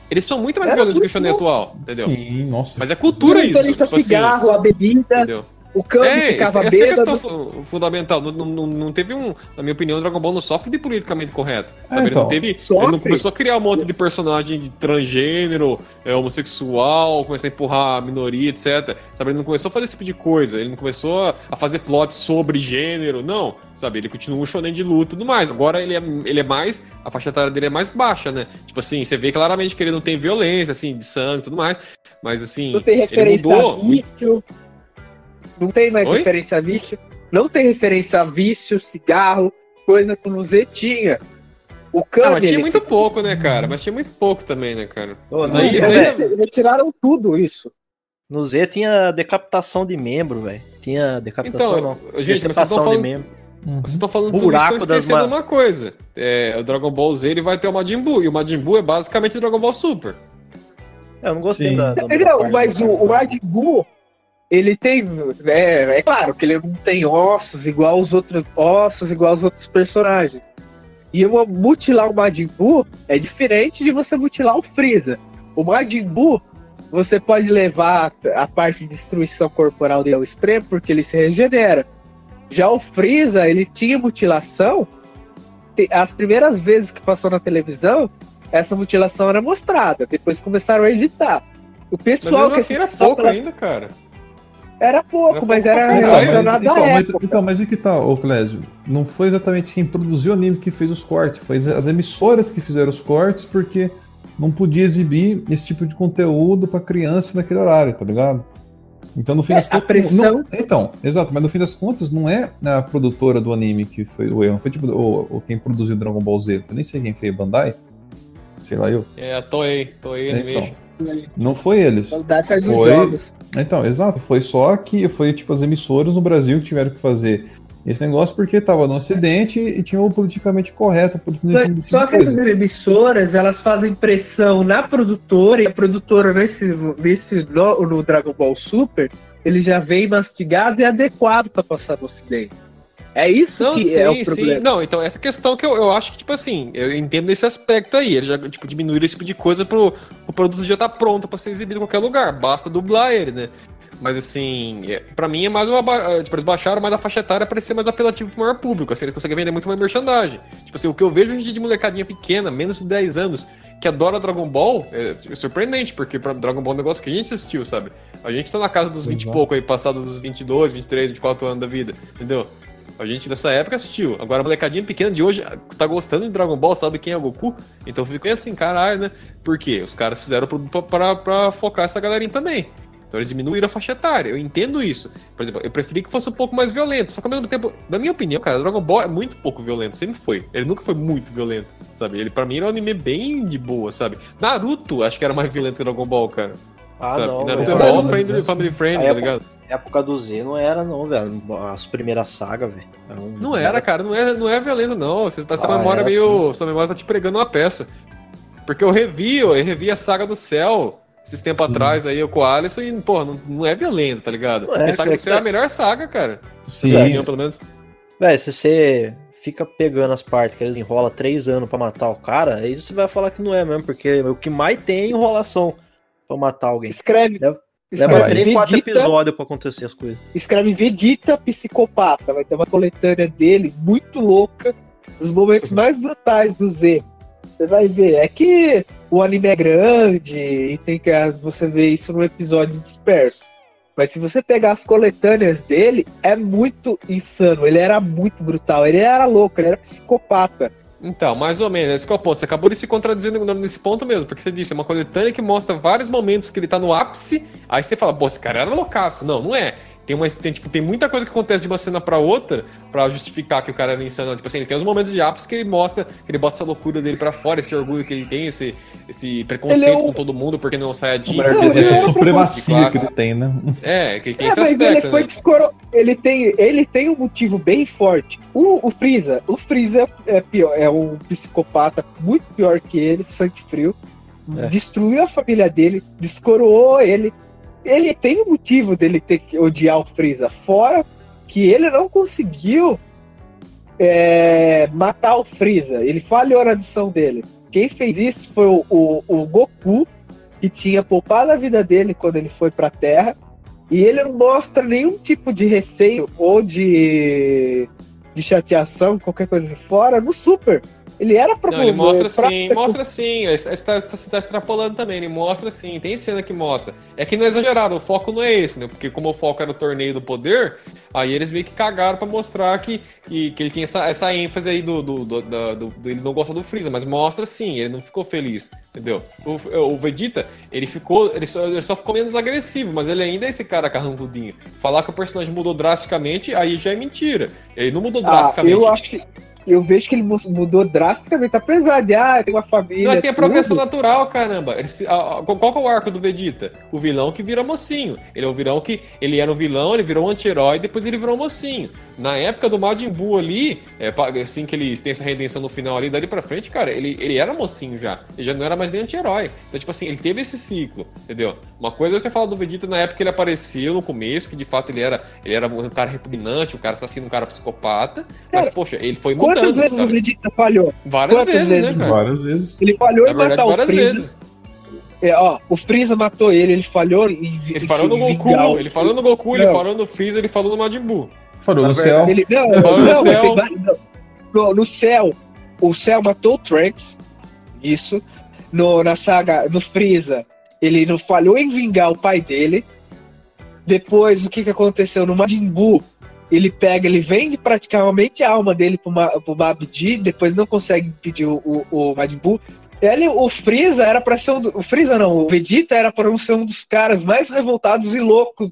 Eles são muito mais Era violentos que o Shonen atual, entendeu? Sim, nossa. Mas é cultura isso. Tipo assim, cigarro, a bebida, entendeu? O Kami É, ficava essa, essa é bêbado. questão fu- fundamental. Não, não, não teve um. Na minha opinião, o Dragon Ball não sofre de politicamente correto. Sabe? ele então. não teve. Ele não começou a criar um monte de personagem de transgênero, é, homossexual, começar a empurrar a minoria, etc. Sabe? Ele não começou a fazer esse tipo de coisa. Ele não começou a, fazer plot sobre gênero, não. Sabe? Ele continua um shonen de luta e tudo mais. Agora ele é, ele é mais. A faixa etária dele é mais baixa, né? Tipo assim, você vê claramente que ele não tem violência, assim, de sangue e tudo mais. Mas assim. Não tem ele referência a mudou. Não tem mais Oi? referência a vício. Não tem referência a vício, cigarro, coisa que no Z tinha. O Ah, Kami. mas tinha ele- muito pouco, né, cara? Mas tinha muito pouco também, né, cara? Ô, no, Z, Eles retiraram tudo isso. no Z tinha decapitação de membro, velho. Tinha decapitação, Então, não. gente, mas vocês estão Deceptação de falando, membro. Uhum. vocês estão falando tudo Buraco isso, estão das esquecendo ma- uma coisa. É, o Dragon Ball Z ele vai ter o Majin Buu, e o Majin Buu é basicamente o Dragon Ball Super. Eu não gostei Sim. da, da, Não, mas do o, o. Majin Buu, ele tem. É, é claro que ele não tem ossos igual os outros ossos, igual os outros personagens. E uma, mutilar o Majin Buu é diferente de você mutilar o Freeza. O Majin Buu, você pode levar a parte de destruição corporal dele ao extremo, porque ele se regenera. Já o Freeza, ele tinha mutilação. As primeiras vezes que passou na televisão, essa mutilação era mostrada. Depois começaram a editar. O Mas pessoal mesmo que assim era pouco pela- ainda, cara. Era pouco, Era mas pouco era. Então, relacionado então, à mas, época. então, mas e que tal, ô Clésio? Não foi exatamente quem produziu o anime que fez os cortes, foi as emissoras que fizeram os cortes, porque não podia exibir esse tipo de conteúdo pra criança naquele horário, tá ligado? Então, no fim É, das contas. pressão- não- então, exato, mas no fim das contas, não é a produtora do anime que foi o erro, não foi tipo o, o- quem produziu Dragon Ball Z, eu nem sei quem fez, Bandai? Sei lá eu. É a Toei, Toei Então, Não foi eles. Faz Foi- jogos. Então, exato, foi só que foi tipo as emissoras no Brasil que tiveram que fazer esse negócio porque tava no ocidente e tinha o politicamente correto Só, nesse tipo só que essas coisa. emissoras, elas fazem pressão na produtora, e a produtora nesse, nesse no, no Dragon Ball Super, ele já vem mastigado e adequado pra passar no ocidente. É isso Não, que sim, é o sim. problema. Não, então essa questão que eu, eu acho que, tipo assim, eu entendo esse aspecto aí. Ele já, tipo, diminuir esse tipo de coisa pro o produto já tá pronto pra ser exibido em qualquer lugar. Basta dublar ele, né? Mas assim, é, pra mim é mais uma. ba- Tipo, eles baixaram mais a faixa etária pra ser mais apelativo pro maior público. Assim, eles conseguem vender muito mais merchandising. Tipo assim, o que eu vejo hoje de molecadinha pequena, menos de 10 anos, que adora Dragon Ball, é, é surpreendente, porque pra Dragon Ball é um negócio que a gente assistiu, sabe? A gente tá na casa dos 20 e Exato. pouco aí, passados dos 22, 23, 24 anos da vida, entendeu? A gente dessa época assistiu. Agora a molecadinha pequena de hoje tá gostando de Dragon Ball, sabe quem é o Goku? Então eu fico assim, caralho, né? Por quê? Os caras fizeram pra, pra, pra focar essa galerinha também. Então eles diminuíram a faixa etária. Eu entendo isso. Por exemplo, eu preferi que fosse um pouco mais violento. Só que ao mesmo tempo, na minha opinião, cara, Dragon Ball é muito pouco violento. Sempre foi. Ele nunca foi muito violento, sabe? Ele, pra mim, era um anime bem de boa, sabe? Naruto, acho que era mais violento que Dragon Ball, cara. Ah, sabe? não. Naruto é Não, friendly, não, family friendly, Aí tá é ligado? Na época do Z não era, não, velho. As primeiras sagas, velho. Era um- Não era, cara, não é, não é violento, não. Você tá, Ah, memória era meio. Sua memória tá te pregando uma peça. Porque eu revi, eu revi a saga do céu esses tempos Sim. atrás aí, eu com o Alisson, e, porra, não, não é violento, tá ligado? Não é, a saga cara, do céu é a melhor saga, cara. Sim, opinião, pelo menos. Velho, se você fica pegando as partes que eles enrolam três anos pra matar o cara, aí você vai falar que não é mesmo, porque o que mais tem é enrolação pra matar alguém. Escreve. Leva- escreve três, quatro episódios pra acontecer as coisas. escreve Vegeta psicopata. Vai ter uma coletânea dele muito louca, dos momentos mais brutais do Z. Você vai ver. É que o anime é grande e tem que você vê isso num episódio disperso. Mas se você pegar as coletâneas dele, é muito insano. Ele era muito brutal. Ele era louco, ele era psicopata. Então, mais ou menos, esse é o ponto. Você acabou de se contradizendo nesse ponto mesmo, porque você disse, é uma coletânea que mostra vários momentos que ele tá no ápice, aí você fala, pô, esse cara era loucaço. Não, não é. Tem, uma, tem, tipo, tem muita coisa que acontece de uma cena pra outra pra justificar que o cara era insano. Tipo assim, ele tem uns momentos de ápice que ele mostra, que ele bota essa loucura dele pra fora, esse orgulho que ele tem, esse, esse preconceito é um- com todo mundo porque não sai a dizer, ele essa supremacia que ele tem, né? É, que ele tem É, esse mas aspecto, ele foi né? descoro... ele tem ele tem um motivo bem forte. O, o Freeza, o Freeza é pior, é um psicopata muito pior que ele, sangue frio. É. Destruiu a família dele, descoroou ele. Ele tem um motivo dele ter que odiar o Freeza, fora que ele não conseguiu é, matar o Freeza. Ele falhou na missão dele. Quem fez isso foi o, o, o Goku, que tinha poupado a vida dele quando ele foi pra Terra E ele não mostra nenhum tipo de receio ou de, de chateação, qualquer coisa fora, no Super. Ele era pra Não, ele mostra pra- sim, mostra sim. Você tá, tá, você tá extrapolando também, ele mostra sim. Tem cena que mostra. É que não é exagerado, o foco não é esse, né? Porque como o foco era o torneio do poder, aí eles meio que cagaram pra mostrar que, que, que ele tinha essa, essa ênfase aí do, do, do, do- do- Ele não gosta do Freeza, mas mostra sim, ele não ficou feliz, entendeu? O, o Vegeta, ele ficou. Ele só, ele só ficou menos agressivo, mas ele ainda é esse cara carrancudinho. Falar que o personagem mudou drasticamente, aí já é mentira. Ele não mudou Ah, drasticamente. eu acho que. Eu vejo que ele mu- mudou drasticamente, apesar de, ah, tem uma família. Mas tem a progressão natural, caramba. Eles, a- a- qual que é o arco do Vegeta? O vilão que vira mocinho. Ele é o vilão que. Ele era um vilão, ele virou um anti-herói, depois ele virou mocinho. Na época do Majin Buu ali, é, assim que ele tem essa redenção no final ali, dali pra frente, cara, ele, ele era mocinho já. Ele já não era mais nem anti-herói. Então, tipo assim, ele teve esse ciclo, entendeu? Uma coisa é você falar do Vegeta na época que ele apareceu no começo, que de fato ele era, ele era um cara repugnante, um cara assassino, um cara psicopata. Mas, Cara, poxa, ele foi mudando. Quantas vezes o sabe? Vegeta falhou? Várias quantas vezes, vezes? né, cara? Várias vezes. Ele falhou Na em verdade, matar o várias Freeza. vezes. É, ó, o Freeza matou ele, ele falhou em Ele falou no Goku, vingar o- ele falou no Goku, ele falou no Freeza, ele falou no Majin Buu. No verdade, céu. Ele, não, não, no céu. não. No, céu, o céu matou o Trunks, isso. No, na saga, no Freeza, ele não falhou em vingar o pai dele. Depois, o que, que aconteceu no Majin Buu? Ele pega, ele vende praticamente a alma dele pro, Ma, pro Babidi, depois não consegue impedir o, o, o Majin Buu. Ele, o Freeza era para ser um, do- o Freeza não, o Vegeta era para ser um dos caras mais revoltados e loucos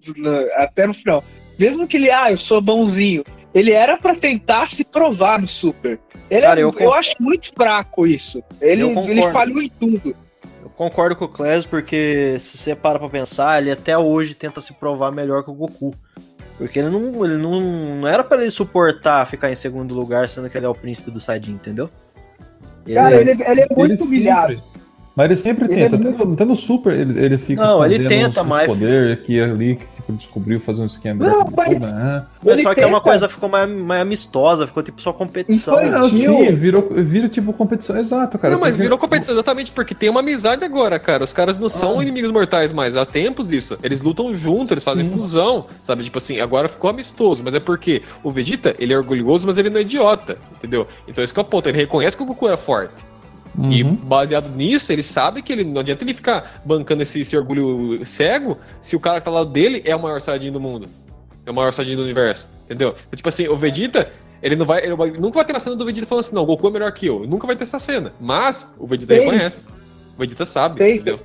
até no final. Mesmo que ele, ah, eu sou bonzinho, ele era pra tentar se provar no Super. Ele Cara, é- eu eu, acho muito fraco isso. Ele, ele falhou em tudo. Eu concordo com o Clésio, porque se você para pra pensar, ele até hoje tenta se provar melhor que o Goku. Porque ele não, ele não, não era pra ele suportar ficar em segundo lugar, sendo que ele é o príncipe do Saiyajin, entendeu? Ele- Cara, ele, ele é muito Ele humilhado. sempre- Mas ele sempre Ele tenta. é Até muito- no- Até no Super ele, ele fica Não, ele tenta, os, mas- poder aqui ali, que tipo, descobriu fazer um esquema. Não, mas- né? Mas só que é uma coisa ficou mais, mais amistosa, ficou tipo só competição. Não, sim, virou, vira tipo competição. Exato, cara. não, mas porque- virou competição exatamente porque tem uma amizade agora, cara. Os caras não são Ah. inimigos mortais mais. Há tempos isso. Eles lutam juntos, eles fazem Sim. fusão, sabe? Tipo assim, agora ficou amistoso. Mas é porque o Vegeta, ele é orgulhoso, mas ele não é idiota, entendeu? Então esse que é o ponto. Ele reconhece que o Goku é forte. E Uhum. baseado nisso, ele sabe que ele não adianta ele ficar bancando esse, esse orgulho cego se o cara que tá lá dele é o maior Saiyajin do mundo. É o maior Saiyajin do universo. Entendeu? Então, tipo assim, o Vegeta, ele não vai. Ele vai- nunca vai ter na cena do Vegeta falando assim, não, o Goku é melhor que eu. Nunca vai ter essa cena. Mas o Vegeta Tem. reconhece. O Vegeta sabe, Tem. entendeu?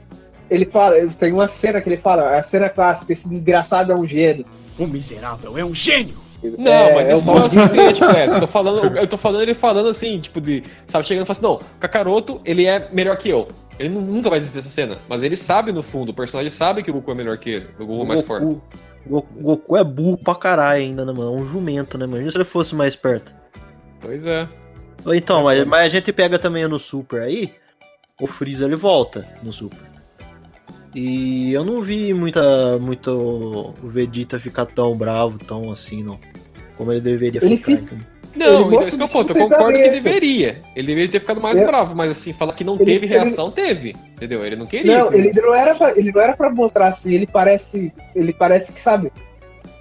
Ele fala, tem uma cena que ele fala, a cena clássica, esse desgraçado é um gênio. O miserável é um gênio! Não, É, mas é isso o não é o suficiente, Clécio. Eu tô falando, eu tô falando ele falando assim, tipo, de. Sabe, chegando e falando assim, não, Kakaroto, ele é melhor que eu. Ele nu- nunca vai existir essa cena. Mas ele sabe, no fundo, o personagem sabe que o Goku é melhor que ele. O Goku é mais forte. Goku, Go- Goku é burro pra caralho ainda, né, mano? É um jumento, né, mano? Imagina se ele fosse mais esperto. Pois é. Então, mas, mas a gente pega também no Super aí, o Freeza ele volta no Super. E eu não vi muita, muito o Vegeta ficar tão bravo, tão assim, não. Como ele deveria Ele ficar, fica-? Não, Ele então esse que é o ponto. Eu concordo que deveria. Ele deveria ter ficado mais É. bravo, mas assim, falar que não Ele- teve ele- reação, teve. Entendeu? Ele não queria. Não, ele não era pra, ele não era pra mostrar assim, ele parece, ele parece que sabe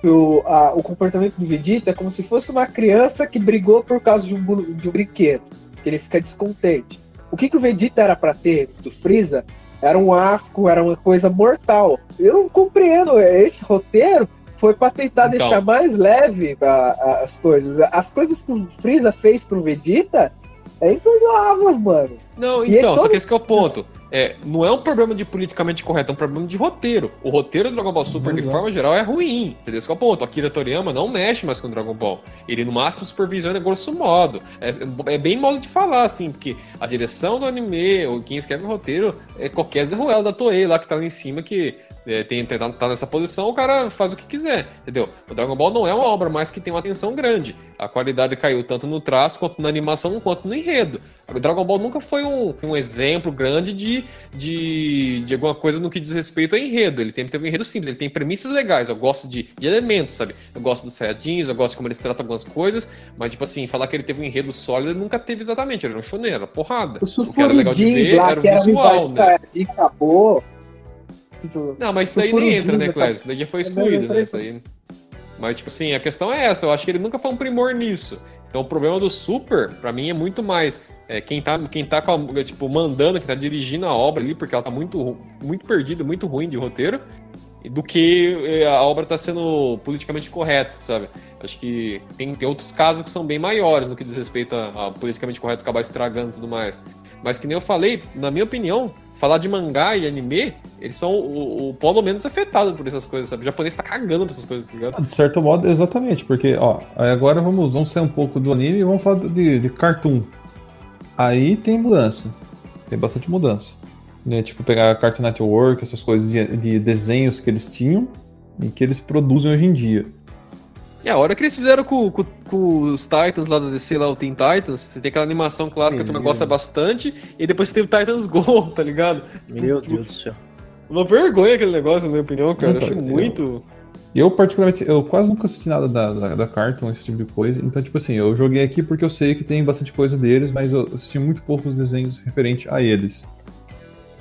que o, a- o comportamento do Vegeta é como se fosse uma criança que brigou por causa de um, de um brinquedo, que ele fica descontente. O que, que o Vegeta era pra ter do Freeza era um asco, era uma coisa mortal. Eu não compreendo esse roteiro. Foi pra tentar Então. deixar mais leve a- a- as coisas. As coisas que o Freeza fez pro Vegeta é imperdoável, mano. Não, E então, é só todo- que esse que é o ponto. É, não é um problema de politicamente correto, é um problema de roteiro. O roteiro do Dragon Ball Super, de Exato. forma geral, é ruim. Entendeu? Esse é o ponto. Akira Toriyama não mexe mais com o Dragon Ball. Ele, no máximo, supervisiona grosso modo. É, é bem modo de falar, assim, porque a direção do anime, ou quem escreve o roteiro, é qualquer Zé Ruela da Toei lá que tá lá em cima, que é, tem, tá, tá nessa posição, o cara faz o que quiser, entendeu? O Dragon Ball não é uma obra mais que tem uma atenção grande. A qualidade caiu tanto no traço, quanto na animação, quanto no enredo. O Dragon Ball nunca foi um, um exemplo grande de, de, de alguma coisa no que diz respeito a enredo. Ele tem, teve um enredo simples, ele tem premissas legais. Eu gosto de, de elementos, sabe? Eu gosto dos Saiyajins, eu gosto de como eles tratam algumas coisas, mas, tipo assim, falar que ele teve um enredo sólido, ele nunca teve exatamente. Ele era um shonen, era porrada. Os O que era legal de ver era o visual, né? de acabou. Tipo, Não, mas isso daí nem entra, né, tá- Isso daí já foi É excluído, né? Isso daí... Mas, tipo assim, a questão é essa. Eu acho que ele nunca foi um primor nisso. Então, o problema do Super, pra mim, é muito mais é, quem tá, quem tá com a- tipo, mandando, quem tá dirigindo a obra ali, porque ela tá muito, muito perdida, muito ruim de roteiro, do que é, a obra tá sendo politicamente correta, sabe? Acho que tem, tem outros casos que são bem maiores no que diz respeito a, a politicamente correto acabar estragando e tudo mais. Mas que nem eu falei, na minha opinião, falar de mangá e anime, eles são o, o polo menos afetado por essas coisas, sabe? O japonês tá cagando pra essas coisas, tá ligado? De certo modo, exatamente, porque, ó, agora vamos, vamos sair um pouco do anime e vamos falar de, de cartoon. Aí tem mudança. Tem bastante mudança. Né? Tipo, pegar Cartoon Network, essas coisas de, de desenhos que eles tinham e que eles produzem hoje em dia. E a hora que eles fizeram com, com- com os Titans lá da DC, lá o Teen Titans, você tem aquela animação clássica que turma gosta bastante, e depois você tem o Titans Go, tá ligado? Meu Deus do céu. Uma vergonha aquele negócio, na minha opinião, cara. Não, Eu achei eu- muito. Eu, particularmente, eu quase nunca assisti nada da, da, da Cartoon, esse tipo de coisa. Então, tipo assim, eu joguei aqui porque eu sei que tem bastante coisa deles, mas eu assisti muito poucos desenhos referente a eles.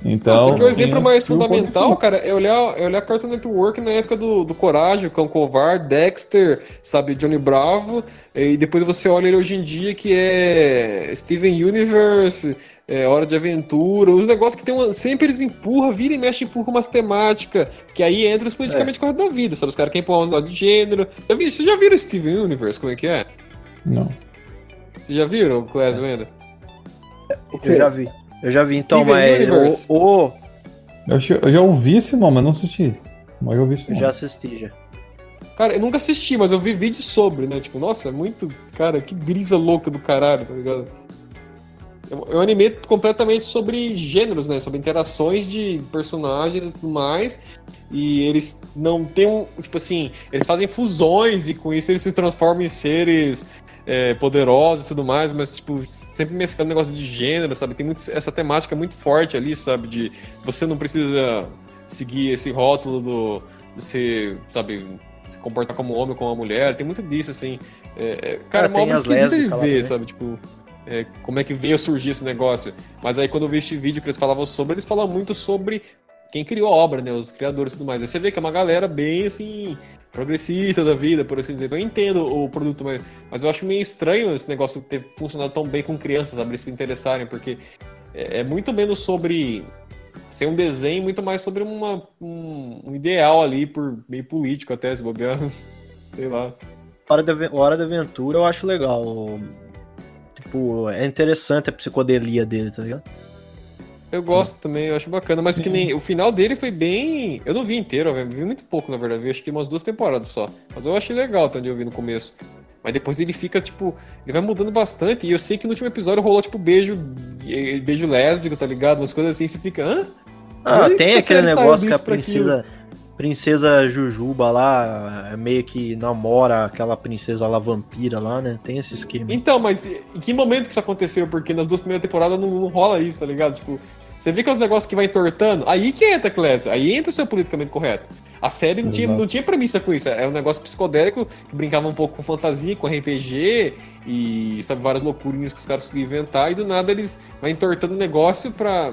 Então. Nossa, o quem exemplo mais fundamental, cara, é olhar, é olhar Cartoon Network na época do, do Coragem, o Cão Covarde, Dexter, sabe, Johnny Bravo, e depois você olha ele hoje em dia que é Steven Universe, é Hora de Aventura, os negócios que tem uma, sempre eles empurram, vira e mexe, empurram umas temáticas, que aí entra os politicamente corretos da vida, sabe, os caras querem empurrar uns lados de gênero. Já vi, vocês já viram o Steven Universe, como é que é? Não. Vocês já viram o Clésio ainda? Eu já vi. Eu já vi, então, Steven mas o, o- Eu, eu já ouvi esse nome, mas não assisti. Mas eu ouvi esse eu nome. já assisti já. Cara, eu nunca assisti, mas eu vi vídeos sobre, né? Tipo, nossa, é muito. Cara, que brisa louca do caralho, tá ligado? É um anime completamente sobre gêneros, né? Sobre interações de personagens e tudo mais. E eles não têm um. Tipo assim, eles fazem fusões e com isso eles se transformam em seres é, poderosos e tudo mais, mas, tipo, sempre mesclando negócio de gênero, sabe? Tem muito, essa temática muito forte ali, sabe? De você não precisa seguir esse rótulo do. ser, sabe, se comportar como homem ou como uma mulher. Tem muito disso, assim. É, é, cara, é Ah, uma tem obra esquisita de ver, sabe? Tipo, é, como é que veio surgir esse negócio. Mas aí quando eu vi este vídeo que eles falavam sobre, eles falavam muito sobre quem criou a obra, né? Os criadores e tudo mais. Aí você vê que é uma galera bem, assim, progressista da vida, por assim dizer. Eu entendo o produto, mas, mas eu acho meio estranho esse negócio ter funcionado tão bem com crianças, sabe? Se interessarem, porque é, é muito menos sobre ser um desenho, muito mais sobre uma, um, um ideal ali, por meio político até, se bobear. Sei lá. Hora da, Hora da Aventura eu acho legal. Tipo, é interessante a psicodelia dele, tá ligado? Eu gosto também, eu acho bacana, mas que nem o final dele foi bem. Eu não vi inteiro, eu vi muito pouco, na verdade. Vi acho que umas duas temporadas só. Mas eu achei legal onde eu vi no começo. Mas depois ele fica, tipo, ele vai mudando bastante. E eu sei que no último episódio rolou, tipo, beijo. Beijo lésbico, tá ligado? Umas coisas assim, você fica. Hã? Ah, tem aquele negócio que a disso pra princesa. Jujuba lá, é meio que namora aquela princesa lá vampira lá, né? Tem esse esquema. Então, mas em que momento que isso aconteceu? Porque nas duas primeiras temporadas não, não rola isso, tá ligado? Tipo, você vê que é os negócios que vai entortando, aí que entra, Clésio, aí entra o seu politicamente correto. A série não tinha, não tinha premissa com isso, é um negócio psicodélico que brincava um pouco com fantasia, com RPG e sabe, várias loucurinhas que os caras conseguiam inventar, e do nada eles vão entortando o negócio pra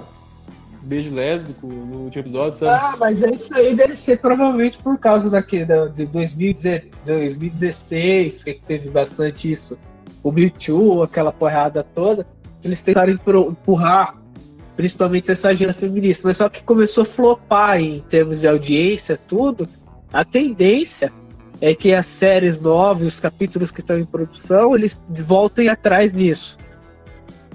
beijo lésbico no último episódio, sabe? Ah, mas é isso aí deve ser provavelmente por causa daquele da, de 2010 2016, que teve bastante isso. O Mewtwo, aquela porrada toda, eles tentaram empurrar principalmente essa agenda feminista, mas só que começou a flopar em termos de audiência, tudo. A tendência é que as séries novas, os capítulos que estão em produção, eles voltem atrás disso.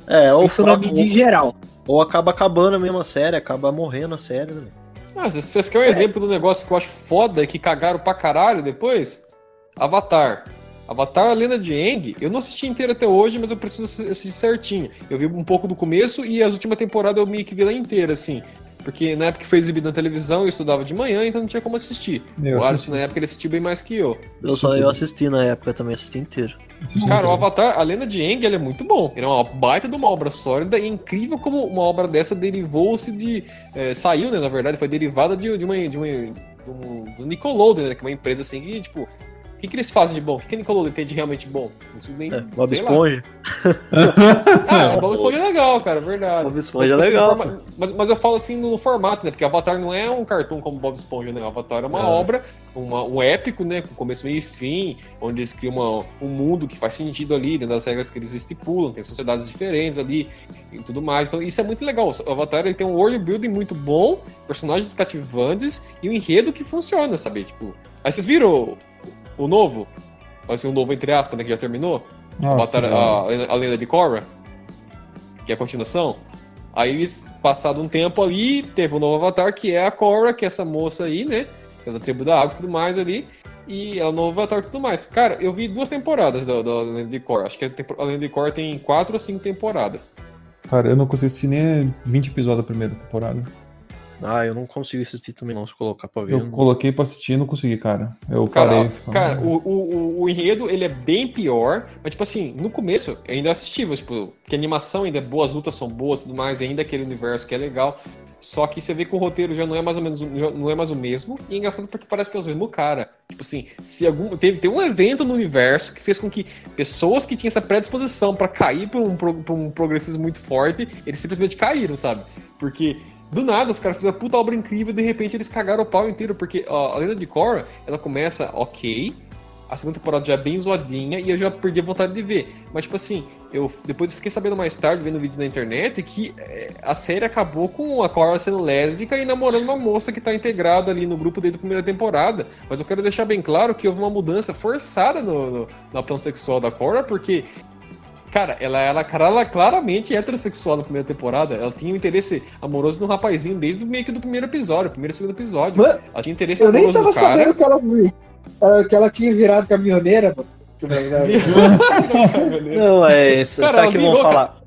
É, ou, Isso na mídia em geral. Ou acaba acabando a mesma série, acaba morrendo a série, né? Ah, vocês- vocês querem um exemplo do negócio que eu acho foda e que cagaram pra caralho depois? Avatar. Avatar, a lenda de Aang, eu não assisti inteiro até hoje, mas eu preciso assistir certinho. Eu vi um pouco do começo e as últimas temporadas eu meio que vi ela inteira, assim. Porque na época que foi exibido na televisão, eu estudava de manhã, então não tinha como assistir. Eu o assisti. Alisson, na época, ele assistiu bem mais que eu. Eu só eu assisti na época também, assisti inteiro. Cara, o Avatar, a lenda de Aang, ele é muito bom. Ele é uma baita de uma obra sólida e é incrível como uma obra dessa derivou-se de... eh, saiu, né, na verdade, foi derivada de, de uma... De uma do, do Nickelodeon, né, que é uma empresa assim que, tipo, que, que eles fazem de bom? O que, que a Nickelodeon tem de realmente bom? Não consigo nem. É, Bob. Esponja. Ah, o Bob Esponja é legal, cara, verdade. Bob Esponja é Mas, tipo, legal. assim, forma- mas, mas eu falo assim no formato, né? Porque Avatar não é um cartoon como Bob Esponja, né? Avatar é uma É. obra, uma- um épico, né? Com começo, meio e fim, onde eles criam uma- um mundo que faz sentido ali, dentro das regras que eles estipulam, tem sociedades diferentes ali e tudo mais. Então isso é muito legal. O Avatar ele tem um world building muito bom, personagens cativantes e um enredo que funciona, sabe? Tipo, aí vocês viram o, novo? Assim, o novo entre aspas, né? Que já terminou? Nossa, Avatar, velho. a, a lenda de Korra, que é a continuação. Aí eles, passado um tempo ali, teve um novo Avatar, que é a Korra, que é essa moça aí, né? Que é da tribo da água e tudo mais ali. E é o novo Avatar e tudo mais. Cara, eu vi duas temporadas da, da Lenda de Korra. Acho que a, a Lenda de Korra tem quatro ou cinco temporadas. Cara, eu não consigo assistir nem 20 episódios da primeira temporada. Ah, eu não consigo assistir também não, se colocar pra ver. Eu não- coloquei pra assistir e não consegui, cara. Eu Cara, parei. cara o, o, o- o enredo, ele é bem pior, mas, tipo assim, no começo ainda assistível, tipo, que a animação ainda é boa, as lutas são boas e tudo mais, ainda aquele universo que é legal, só que você vê que o roteiro já não é mais ou menos, não é mais o mesmo, e é engraçado porque parece que é o mesmo cara. Tipo assim, se algum, teve, teve um evento no universo que fez com que pessoas que tinham essa predisposição pra cair pra um, pra um progressismo muito forte, eles simplesmente caíram, sabe? Porque do nada, os caras fizeram puta obra incrível e de repente eles cagaram o pau inteiro. Porque ó, a Lenda de Korra, ela começa ok, a segunda temporada já é bem zoadinha e eu já perdi a vontade de ver. Mas, tipo assim, eu depois fiquei sabendo mais tarde, vendo vídeo na internet, que é, a série acabou com a Korra sendo lésbica e namorando uma moça que tá integrada ali no grupo desde a primeira temporada. Mas eu quero deixar bem claro que houve uma mudança forçada no, no- na opção sexual da Korra, porque Cara, ela era ela claramente heterossexual na primeira temporada. Ela tinha um interesse amoroso no rapazinho desde o meio que do primeiro episódio, primeiro e segundo episódio. Mano, Ela tinha interesse eu nem amoroso tava no cara. sabendo que ela, eh, que ela tinha virado caminhoneira, mano. Não, é. Cara, sabe ela o que vão falar?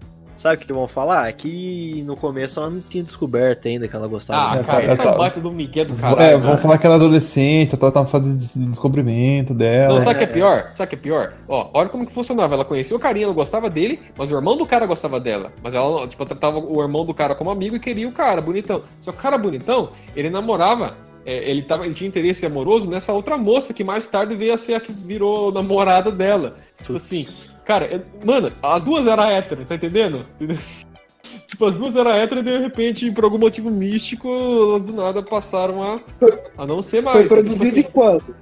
Sabe o que vão falar? É que no começo ela não tinha descoberto ainda que ela gostava. Ah, É, cara, tá- isso é tá- um baita do Miguel do É, caralho. vão cara. falar que ela é adolescente, ela tá na fase de descobrimento dela. Não, sabe o que é pior? Sabe o que é pior? Ó, olha como que funcionava. Ela conhecia o carinha, ela gostava dele, mas o irmão do cara gostava dela. Mas ela, tipo, tratava o irmão do cara como amigo e queria o cara, bonitão. Só que o cara bonitão, ele namorava, é, ele, tava, ele tinha interesse amoroso nessa outra moça que mais tarde veio a ser a que virou namorada dela. Tipo assim, cara, é- mano, as duas eram hétero, tá entendendo? Tipo, as duas eram hétero e de repente, por algum motivo místico, elas do nada passaram a, a não ser mais. Foi Tipo produzido assim, em quando?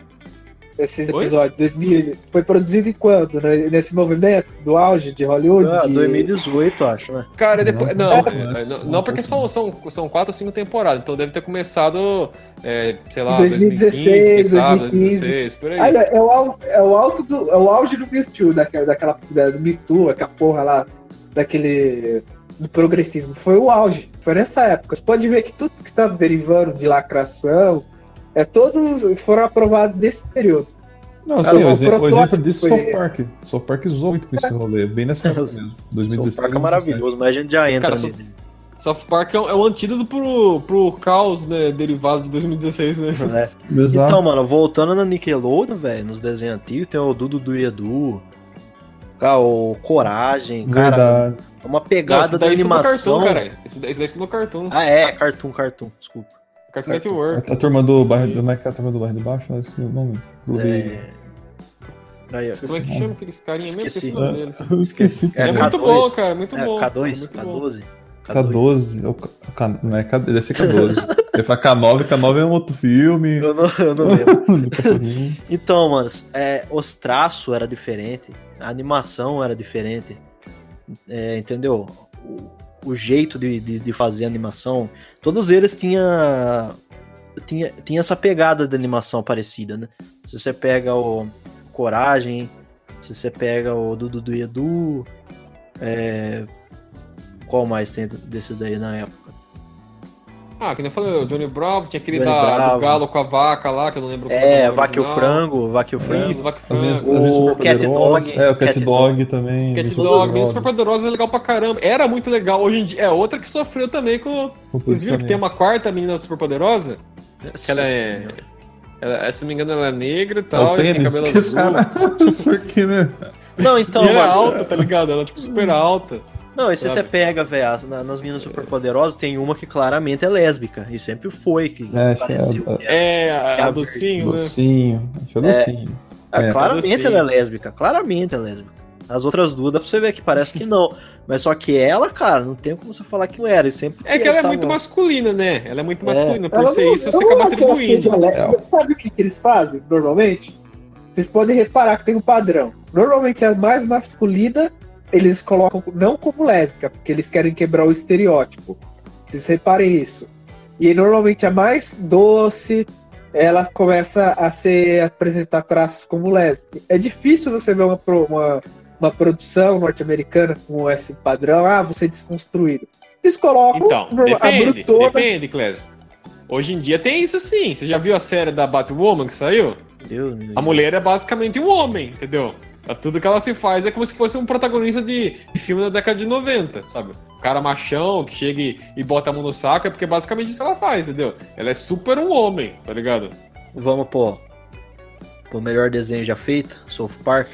Esses episódios, 2000, foi produzido em quando? né? Nesse movimento do auge de Hollywood? Ah, de... 2018, acho, né? Cara, depois. Não, é, não, não, porque são, são, são quatro ou cinco temporadas, então deve ter começado, é, sei lá, 2016, 2015, quem sabe, 2015. 2016, por aí. Ah, é, é o, é o alto do, é o auge do Me Too, daquela, daquela da, do Me Too, aquela porra lá, daquele do progressismo. Foi o auge, foi nessa época. Você pode ver que tudo que tá derivando de lacração é todos foram aprovados nesse período. Não, sim, o o, exemplo, o exemplo disso é foi- South Park. South Park usou muito com esse rolê, bem nessa época mesmo. South 2016. Park é maravilhoso, mas a gente já entra Cara, nele. South Park é um, é um antídoto pro, pro caos né, derivado de 2016, né? É. Exato. Então, mano, voltando na Nickelodeon, velho, nos desenhos antigos, tem o Dudu do Edu, cara, o Coragem, cara, Verdade. é uma Não, pegada esse da isso no animação. cartoon, cara. Esse daí, esse daí isso no cartoon. Ah, é, Cartoon, Cartoon, desculpa. Cartoon. Network. A, a turma do bairro. Como é que é a turma do bairro de baixo? Eu esqueci o nome. Clube- É... Aí. Como é que chama aqueles carinha mesmo? Esqueci. Esqueci o nome deles. Eu esqueci. É, É, muito K2. bom, cara, muito É, bom. K2, muito bom. K12. K12. é o K- o K- Não é K, deve ser K12. Eu ia falar K9, K9 é um outro filme. Eu não, eu não lembro. Então, mano, é, os traços era diferente, a animação era diferente, é, entendeu? O, o jeito de, de, de fazer animação, todos eles tinha, tinha tinha essa pegada de animação parecida, né? Se você pega o Coragem, se você pega o Dudu do Edu, é, qual mais tem desse daí na época? Ah, que nem eu falei, o Johnny Bravo, tinha aquele Johnny da, Bravo. do galo com a vaca lá, que eu não lembro qual É, o Vaca e o. Frango, Vaca e o Frango. Isso, Vaca e vezes- Frango. O Super Cat. Dog. É, o Cat, Cat Dog também. Cat Dog, Menino poderoso. Super Poderosa é legal pra caramba. Era muito legal. Hoje em dia, é outra que sofreu também com. Vocês viram que tem uma quarta menina Super Poderosa? Nossa Que ela é. Ela, se não me engano, ela é negra e É tal, o e tem cabelo que azul. cara... Porque, né? Não, então, e ela é alta, tá ligado? Ela é tipo super alta. Não, e se você pega, velho, as- na- nas meninas superpoderosas, tem uma que claramente é lésbica. E sempre foi, que É, é a- que era. É, a, É a a docinho, né? Docinho. Acho que é docinho. Ah, É. claramente ela é lésbica, claramente ela é lésbica. As outras duas dá pra você ver que parece que não. Mas só que ela, cara, não tem como você falar que não era. E sempre É que ela é tava- muito masculina, né? Ela é muito É. masculina. Por Ela ser não- isso, eu você acaba ela atribuindo. Sabe o que, que eles fazem normalmente? Vocês podem reparar que tem um padrão. Normalmente a mais masculina eles colocam não como lésbica, porque eles querem quebrar o estereótipo. Vocês reparem isso. E normalmente a mais doce, ela começa a ser apresentar traços como lésbica. É difícil você ver uma, uma, uma produção norte-americana com esse padrão, ah, você é desconstruído. Eles colocam Então, no- a depende, brutona depende, Clésio. Hoje em dia tem isso sim. Você já viu a série da Batwoman que saiu? Deus A mulher é basicamente um homem, entendeu? É Tudo que ela se faz é como se fosse um protagonista de, filme da década de 90, sabe? O cara machão que chega e, bota a mão no saco é porque basicamente isso ela faz, entendeu? Ela é super um homem, tá ligado? Vamos pô. O melhor desenho já feito, South Park.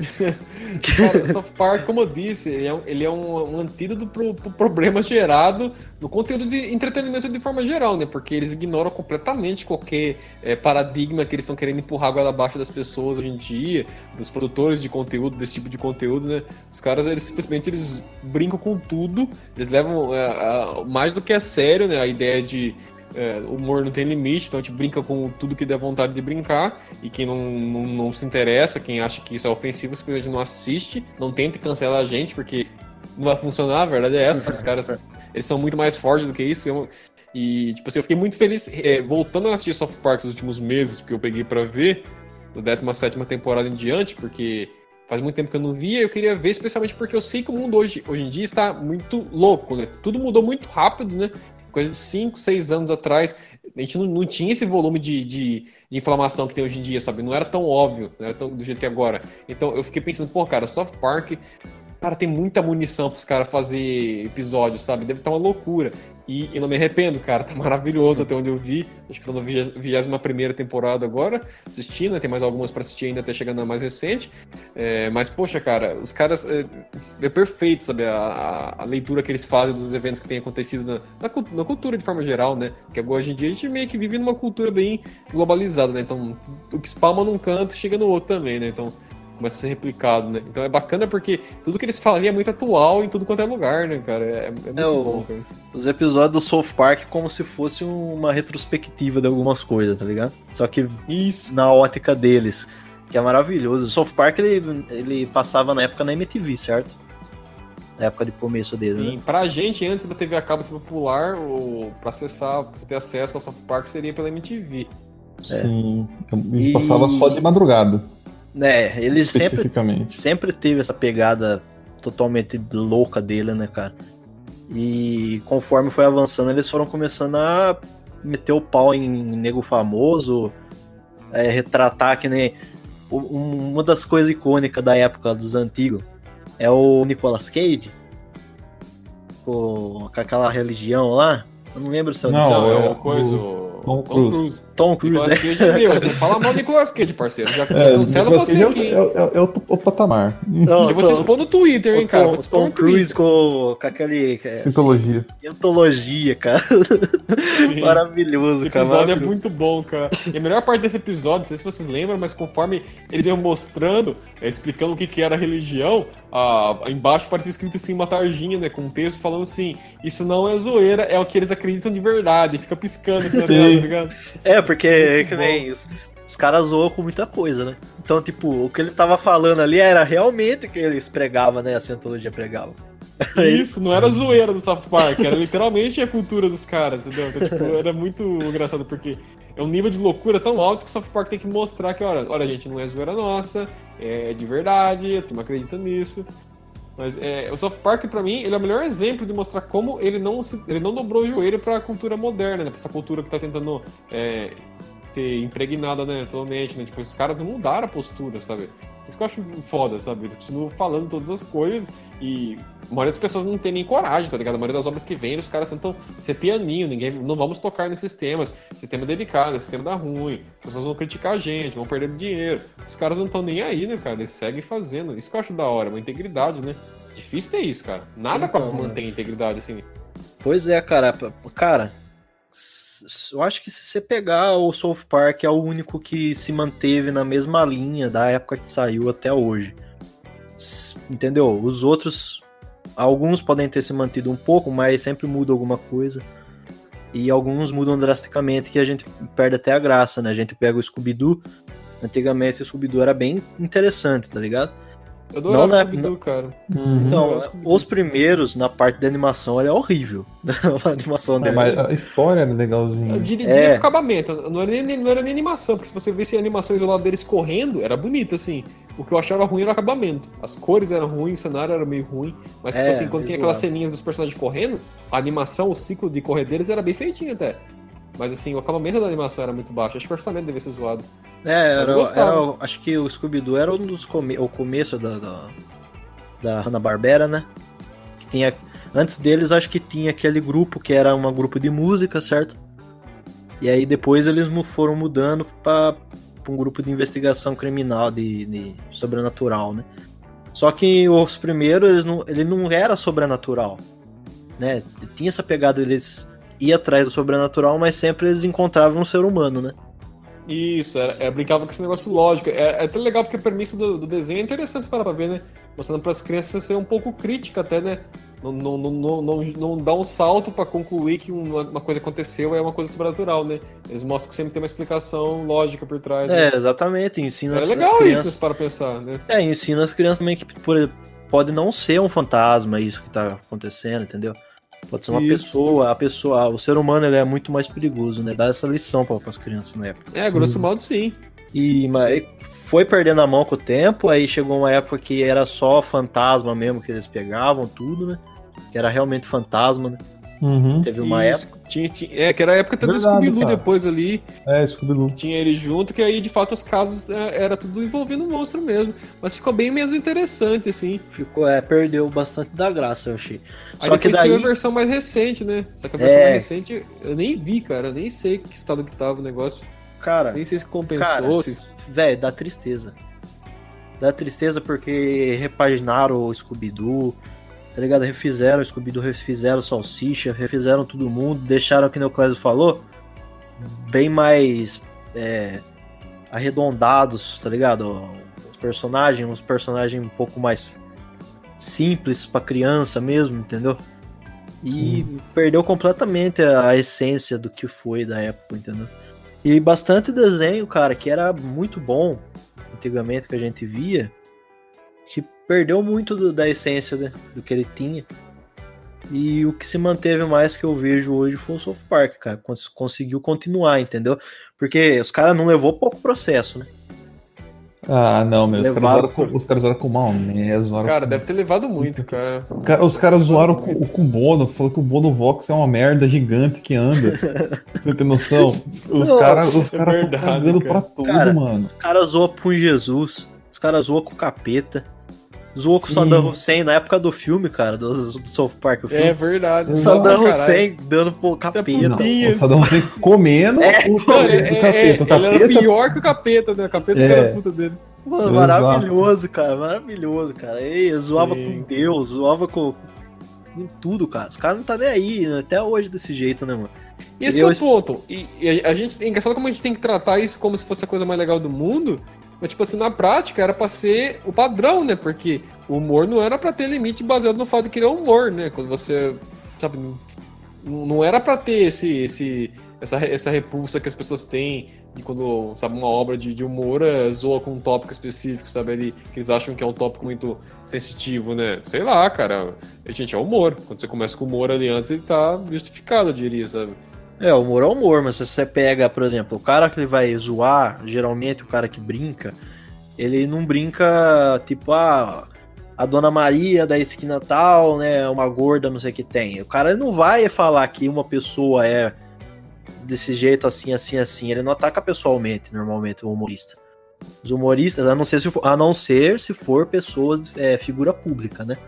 Cara, South Park, como eu disse, ele é um, ele é um, um antídoto pro, pro problema gerado no conteúdo de entretenimento de forma geral, né? Porque eles ignoram completamente qualquer eh, paradigma que eles estão querendo empurrar agora abaixo das pessoas hoje em dia, dos produtores de conteúdo, desse tipo de conteúdo, né? Os caras, eles simplesmente eles brincam com tudo, eles levam eh, a- mais do que a sério, né? A ideia de é, o humor não tem limite, então a gente brinca com tudo que der vontade de brincar. E quem não, não, não se interessa, quem acha que isso é ofensivo, simplesmente não assiste. Não tente cancelar a gente, porque não vai funcionar, a verdade é essa. Os caras eles são muito mais fortes do que isso. Eu- e, tipo assim, eu fiquei muito feliz é, voltando a assistir Soft Park nos últimos meses, porque eu peguei pra ver, da 17 temporada em diante, porque faz muito tempo que eu não via. Eu queria ver, especialmente porque eu sei que o mundo hoje, hoje em dia está muito louco, né? Tudo mudou muito rápido, né? Coisa de 5, 6 anos atrás, a gente não, não tinha esse volume de, de, de inflamação que tem hoje em dia, sabe? Não era tão óbvio, não era tão do jeito que é agora. Então eu fiquei pensando, pô, cara, Soft Park, cara, tem muita munição pros caras fazer episódios, sabe? Deve estar uma loucura. E eu não me arrependo, cara, tá maravilhoso até onde eu vi. Acho que tô na 21 temporada agora, assistindo, né? Tem mais algumas pra assistir ainda até chegar na mais recente. É, mas, poxa, cara, os caras. É, é perfeito, sabe? A, a- leitura que eles fazem dos eventos que têm acontecido na, na, na cultura de forma geral, né? Que agora, hoje em dia a gente meio que vive numa cultura bem globalizada, né? Então, o que spalma num canto chega no outro também, né? Então, começa a ser replicado, né? Então é bacana porque tudo que eles falam ali é muito atual em tudo quanto é lugar, né, cara? É, é muito É, o- bom, cara. Os episódios do South Park como se fosse uma retrospectiva de algumas coisas, tá ligado? Só que Isso. na ótica deles, que é maravilhoso. O South Park ele, ele passava na época na MTV, certo? Na época de começo dele, Sim, né? pra gente, antes da TV a cabo ser popular, ou pra acessar, pra você ter acesso ao South Park, seria pela MTV. Sim. A E- gente passava só de madrugada, É, ele sempre, especificamente. sempre teve essa pegada totalmente louca dele, né, cara? E conforme foi avançando, eles foram começando a meter o pau em nego famoso, é, retratar que nem. um- Uma das coisas icônicas da época dos antigos é o Nicolas Cage, com, com aquela religião lá. Eu não lembro se é o Não, Não, é o coisa. Tom Tom Cruise. Cruise. Tom Cruise. Nicolas é. Deus, não fala mal do Nicolas Cage, parceiro. Já, É, cancela você é, aqui. o- é, o- é, é patamar. Não, Eu vou te expor no Twitter, hein, o cara. Tom, Cruise com, com aquele. é, Sintologia. Antologia, cara. Twitter. Maravilhoso, Esse cara. episódio é muito bom, cara. E a melhor parte desse episódio, não sei se vocês lembram, mas conforme eles iam mostrando, é, explicando o que, que era a religião, a, embaixo parecia escrito assim uma tarjinha, né? Com um texto falando assim: Isso não é zoeira, é o que eles acreditam de verdade. Fica piscando assim, Sim. tá ligado? É, porque Muito que nem os, os caras zoam com muita coisa, né? Então, tipo, o que ele tava falando ali era realmente o que eles pregavam, né? A Scientologia pregava. Isso, não era zoeira do South Park, era literalmente a cultura dos caras, entendeu? Então, tipo, era muito engraçado, porque é um nível de loucura tão alto que o South Park tem que mostrar que, olha, olha gente, não é zoeira nossa, é de verdade, a turma acredita nisso. Mas é, o South Park, pra mim, ele é o melhor exemplo de mostrar como ele não, se, ele não dobrou o joelho pra cultura moderna, né? Pra essa cultura que tá tentando é, ser impregnada, né, atualmente, né? Tipo, os caras não mudaram a postura, sabe? Isso que eu acho foda, sabe? Eles continuam falando todas as coisas e a maioria das pessoas não tem nem coragem, tá ligado? A maioria das obras que vem, os caras tentam ser pianinho, ninguém, não vamos tocar nesses temas. Esse tema é delicado, esse tema dá ruim, as pessoas vão criticar a gente, vão perder dinheiro. Os caras não estão nem aí, né, cara? Eles seguem fazendo. Isso que eu acho da hora, uma integridade, né? Difícil ter isso, cara. Nada Então, quase né? mantém integridade assim. Pois é, cara. Cara, eu acho que se você pegar o South Park é o único que se manteve na mesma linha da época que saiu até hoje. Entendeu? Os outros, alguns podem ter se mantido um pouco, mas sempre muda alguma coisa. E alguns mudam drasticamente que a gente perde até a graça, né? A gente pega o Scooby-Doo. Antigamente o Scooby-Doo era bem interessante, tá ligado? Eu adorava Não, né, Scooby-Doo, cara. Uhum. Então, os primeiros, na parte da animação, ele é horrível. a animação dele. mas a história era Eu legalzinha. diria, É. acabamento, não era, nem, não era nem animação, porque se você visse a animação isolada deles correndo, era bonito, assim. O que eu achava ruim era o acabamento. As cores eram ruins, o cenário era meio ruim, mas tipo É, assim, quando tinha aquelas ceninhas dos personagens correndo, a animação, o ciclo de correr deles era bem feitinho até. Mas assim, o acabamento da animação era muito baixo, acho que o orçamento devia ser zoado. É, era, era- acho que o Scooby-Doo era um dos come, o começo da, da, da Hanna-Barbera, né? Que tinha, antes deles, acho que tinha aquele grupo que era um grupo de música, certo? E aí depois eles foram mudando para um grupo de investigação criminal, de, de sobrenatural, né? Só que os primeiros, eles não, ele não era sobrenatural, né? Tinha essa pegada, eles iam atrás do sobrenatural, mas sempre eles encontravam um ser humano, né? Isso, era, era- brincava com esse negócio lógico. É, é até legal porque a premissa do, do desenho é interessante se parar pra ver, né? Mostrando pras crianças ser um pouco crítica até, né? Não, não, não, não, não, dá um salto pra concluir que uma, uma coisa aconteceu é uma coisa sobrenatural, né? Eles mostram que sempre tem uma explicação lógica por trás. né? É, exatamente. Ensina É as legal isso, crianças. né, se para pensar, né? É, ensina as crianças também que por, pode não ser um fantasma isso que tá acontecendo, entendeu? Pode ser uma Isso. pessoa, a pessoa, o ser humano ele é muito mais perigoso, né? Dá essa lição para as crianças na época. É, grosso modo sim. E mas foi perdendo a mão com o tempo, aí chegou uma época que era só fantasma mesmo que eles pegavam tudo, né? Que era realmente fantasma, né? Uhum. Teve uma Isso. época. Tinha, tinha- é, que era a época até do Verdade, Scooby-Doo cara. depois ali, É, Scooby-Doo. que tinha ele junto, que aí de fato os casos é, era tudo envolvendo o monstro mesmo. Mas ficou bem menos interessante, assim. Ficou, é, perdeu bastante da graça, eu achei. Aí Só que depois daí teve a versão mais recente, né? Só que a versão É. mais recente eu nem vi, cara. Eu nem sei que estado que tava o negócio. Cara, Nem sei se compensou. Cara, se... velho, dá tristeza. Dá tristeza porque repaginaram o Scooby-Doo, tá ligado? Refizeram o Scooby-Doo, refizeram o Salsicha, refizeram todo mundo, deixaram, que o Clésio falou, bem mais é, arredondados, tá ligado? Os personagens, uns personagens um pouco mais simples pra criança mesmo, entendeu? E perdeu completamente a essência do que foi da época, entendeu? E bastante desenho, cara, que era muito bom antigamente que a gente via, perdeu muito do- da essência né, do que ele tinha. E o que se manteve mais que eu vejo hoje foi o South Park, cara. cons- Conseguiu continuar, entendeu? Porque os caras não levou pouco processo, né? Ah, não, meu. Os caras, zoaram com, os caras zoaram com o Maomé, zoaram Cara, com... deve ter levado muito, cara. Os caras- Os caras zoaram com, com o Bono, falou que o Bono Vox é uma merda gigante que anda. Você tem noção? Os caras os é caras tão verdade, cagando cara. pra tudo, Cara, mano. Os caras zoam com Jesus, os caras zoam com o capeta, zoam com o. Saddam Hussein na época do filme, cara, do, do South Park, o filme. É verdade. Saddam. Hussein dando pro é capeta. Não, o Saddam Hussein comendo É, o, capeta, é- o é- capeta. O Ele era capeta pior que o capeta, né? O capeta É. que era a puta dele. Mano, maravilhoso, cara, maravilhoso, cara. E zoava Sim. com Deus, zoava com, com tudo, cara. Os caras não tá nem aí, né? até hoje desse jeito, né, mano? E esse que é o ponto. E, e a, a gente. É engraçado como a gente tem que tratar isso como se fosse a coisa mais legal do mundo. Mas, tipo assim, na prática era pra ser o padrão, né? Porque o humor não era pra ter limite baseado no fato de que ele é humor, né? Quando você. Sabe. Não, era pra ter esse, esse, essa, essa repulsa que as pessoas têm de quando, sabe, uma obra de, de humor é, zoa com um tópico específico, sabe? Ali, que eles acham que é um tópico muito sensitivo, né? Sei lá, cara. Gente, é humor. Quando você começa com humor ali antes, ele tá justificado, eu diria, sabe? É, o humor é humor, mas se você pega, por exemplo, o cara que ele vai zoar, geralmente o cara que brinca, ele não brinca tipo, ah, a Dona Maria da esquina tal, né, uma gorda, não sei o que tem. O cara não vai falar que uma pessoa é desse jeito, assim, assim, assim. Ele não ataca pessoalmente, normalmente, o humorista. Os humoristas, a não ser se for, a não ser se for pessoas, é, figura pública, né?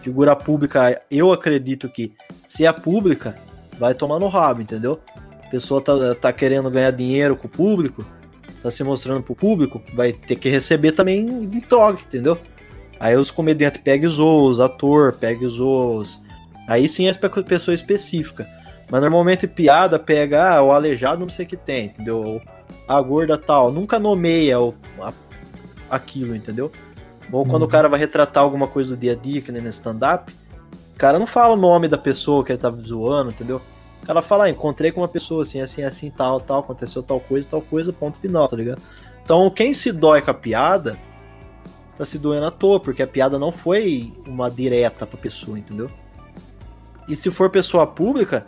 Figura pública, eu acredito que se é pública, vai tomar no rabo, entendeu? A pessoa tá, tá querendo ganhar dinheiro com o público, tá se mostrando pro público, vai ter que receber também em troca, entendeu? Aí os comediantes pegam os os ator, pega os os. Aí sim é pe- pessoa específica. Mas normalmente piada pega ah, o aleijado não sei o que tem, entendeu? Ou A gorda tal. Nunca nomeia o, a- aquilo, entendeu? Ou quando o cara vai retratar alguma coisa do dia a dia, que nem no stand-up, cara não fala o nome da pessoa que ele tava zoando, entendeu? O cara fala, ah, encontrei com uma pessoa assim, assim, assim, tal, tal, aconteceu tal coisa, tal coisa, ponto final, tá ligado? Então quem se dói com a piada, tá se doendo à toa, porque a piada não foi uma direta pra pessoa, entendeu? E se for pessoa pública,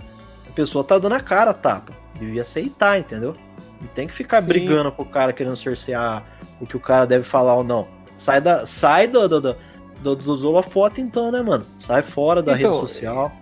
a pessoa tá dando a cara a tapa. Devia aceitar, entendeu? Não tem que ficar Sim. brigando com o cara querendo cercear o que o cara deve falar ou não. Sai, da, sai do, do, do, do, dos holofote então, né, mano? Sai fora da Então, rede social.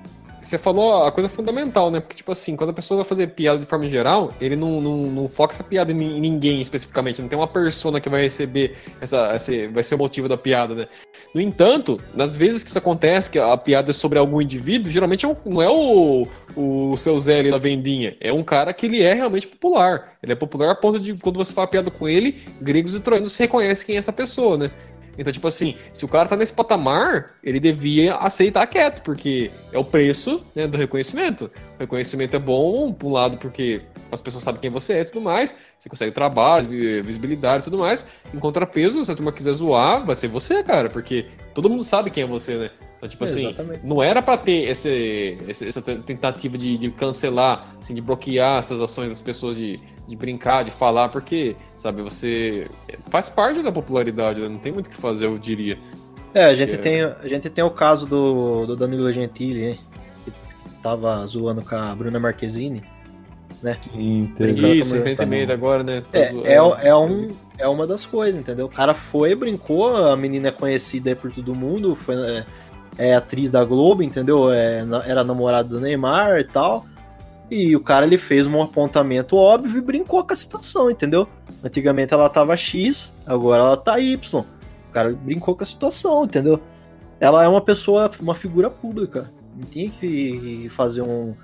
Você falou a coisa fundamental, né? Porque, tipo assim, quando a pessoa vai fazer piada de forma geral, ele não, não, não foca essa piada em ni- em ninguém especificamente. Não tem uma persona que vai receber essa, esse, vai ser o motivo da piada, né? No entanto, nas vezes que isso acontece, que a piada é sobre algum indivíduo, geralmente é um- não é o, o seu Zé ali da vendinha. É um cara que ele é realmente popular. Ele é popular a ponto de, quando você fala piada com ele, gregos e troianos reconhecem quem é essa pessoa, né? Então, tipo assim, se o cara tá nesse patamar, ele devia aceitar quieto, porque é o preço né, do reconhecimento. O reconhecimento é bom, por um lado, porque as pessoas sabem quem você é e tudo mais, você consegue trabalho, vi- visibilidade e tudo mais. Em contrapeso, se a turma quiser zoar, vai ser você, cara, porque todo mundo sabe quem é você, né? Então, tipo assim, Exatamente. não era pra ter esse, esse- essa tentativa de, de cancelar, assim, de bloquear essas ações das pessoas de, de brincar, de falar, porque, sabe, você faz parte da popularidade, né? não tem muito o que fazer, eu diria. É, a gente, É. tem, a gente tem o caso do, do Danilo Gentili, hein, que tava zoando com a Bruna Marquezine. Teve. Obrigado. Isso, recentemente agora, né? Tá É, é, é, um, é uma das coisas, entendeu? O cara foi, brincou, a menina é conhecida aí por todo mundo, foi, é, é atriz da Globo, entendeu? É, era namorado do Neymar e tal. E o cara ele fez um apontamento óbvio e brincou com a situação, entendeu? Antigamente ela tava X, agora ela tá Y. O cara brincou com a situação, entendeu? Ela é uma pessoa, uma figura pública. Não tinha que fazer um,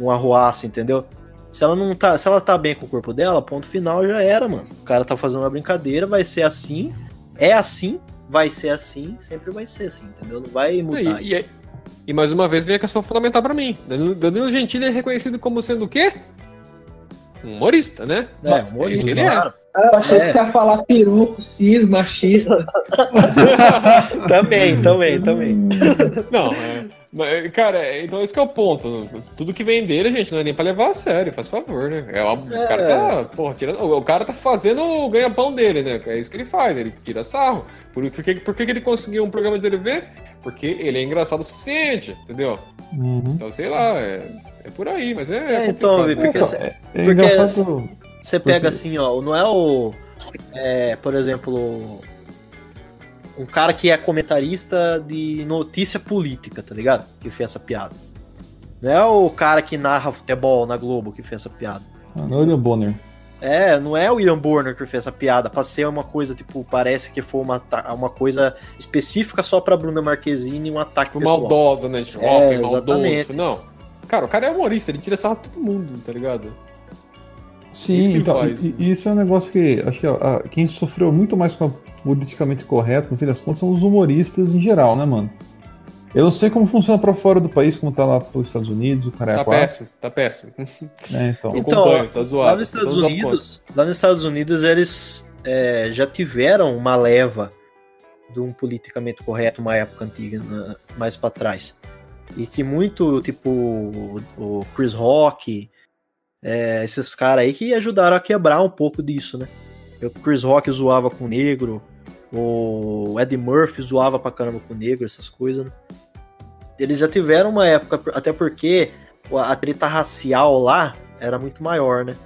um arruaça, entendeu? Se ela não tá, se ela tá bem com o corpo dela, ponto final já era, mano. O cara tá fazendo uma brincadeira, vai ser assim, é assim, vai ser assim, sempre vai ser assim, entendeu? Não vai mudar. E, e, e mais uma vez vem a questão fundamental pra mim. Danilo, Danilo Gentili é reconhecido como sendo o quê? Um humorista, né? é, humorista, Ele é. Ah, eu achei É. que você ia falar peruco, cis, machista. também, também, também. Não, é. Mas, Cara, é- então esse que é o ponto. Tudo que vem dele, gente, não é nem pra levar a sério, faz favor, né? É, óbvio, O cara tá, porra, tirando, o cara tá fazendo o ganha-pão dele, né? É isso que ele faz, ele tira sarro. Por, por, que, por que ele conseguiu um programa de TV? Porque ele é engraçado o suficiente, entendeu? Uhum. Então, sei lá, é, é por aí, mas é. É, então, Vi, porque você- É Porque você pega assim, ó, não é o. é, por exemplo. Um cara que é comentarista de notícia política, tá ligado? Que fez essa piada. Não é o cara que narra futebol na Globo que fez essa piada. Ah, não é o William Bonner. É, não é o William Burner que fez essa piada. Pra ser uma coisa, tipo, parece que foi uma, uma coisa específica só pra Bruna Marquezine e um ataque pessoal. maldosa, né? Tipo, É, maldoso. exatamente. Não. Cara, o cara é humorista, ele tira sarro de todo mundo, tá ligado? Isso que Sim, ele então, faz. e, e isso é um negócio que acho que ó, a- quem sofreu muito mais com a politicamente correto, no fim das contas, são os humoristas em geral, né, mano? Eu não sei como funciona pra fora do país, como tá lá pros Estados Unidos, o cara é Tá quatro, péssimo, tá péssimo. né, então. Então, tá zoado. Lá nos Estados Então, Unidos, lá nos Estados Unidos eles é, já tiveram uma leva de um politicamente correto uma época antiga, na- mais pra trás. E que muito, tipo, o, o Chris Rock, é, esses caras aí que ajudaram a quebrar um pouco disso, né? O Chris Rock zoava com negro, o Eddie Murphy zoava pra caramba com negro, essas coisas, né? Eles já tiveram uma época, até porque a treta racial lá era muito maior, né?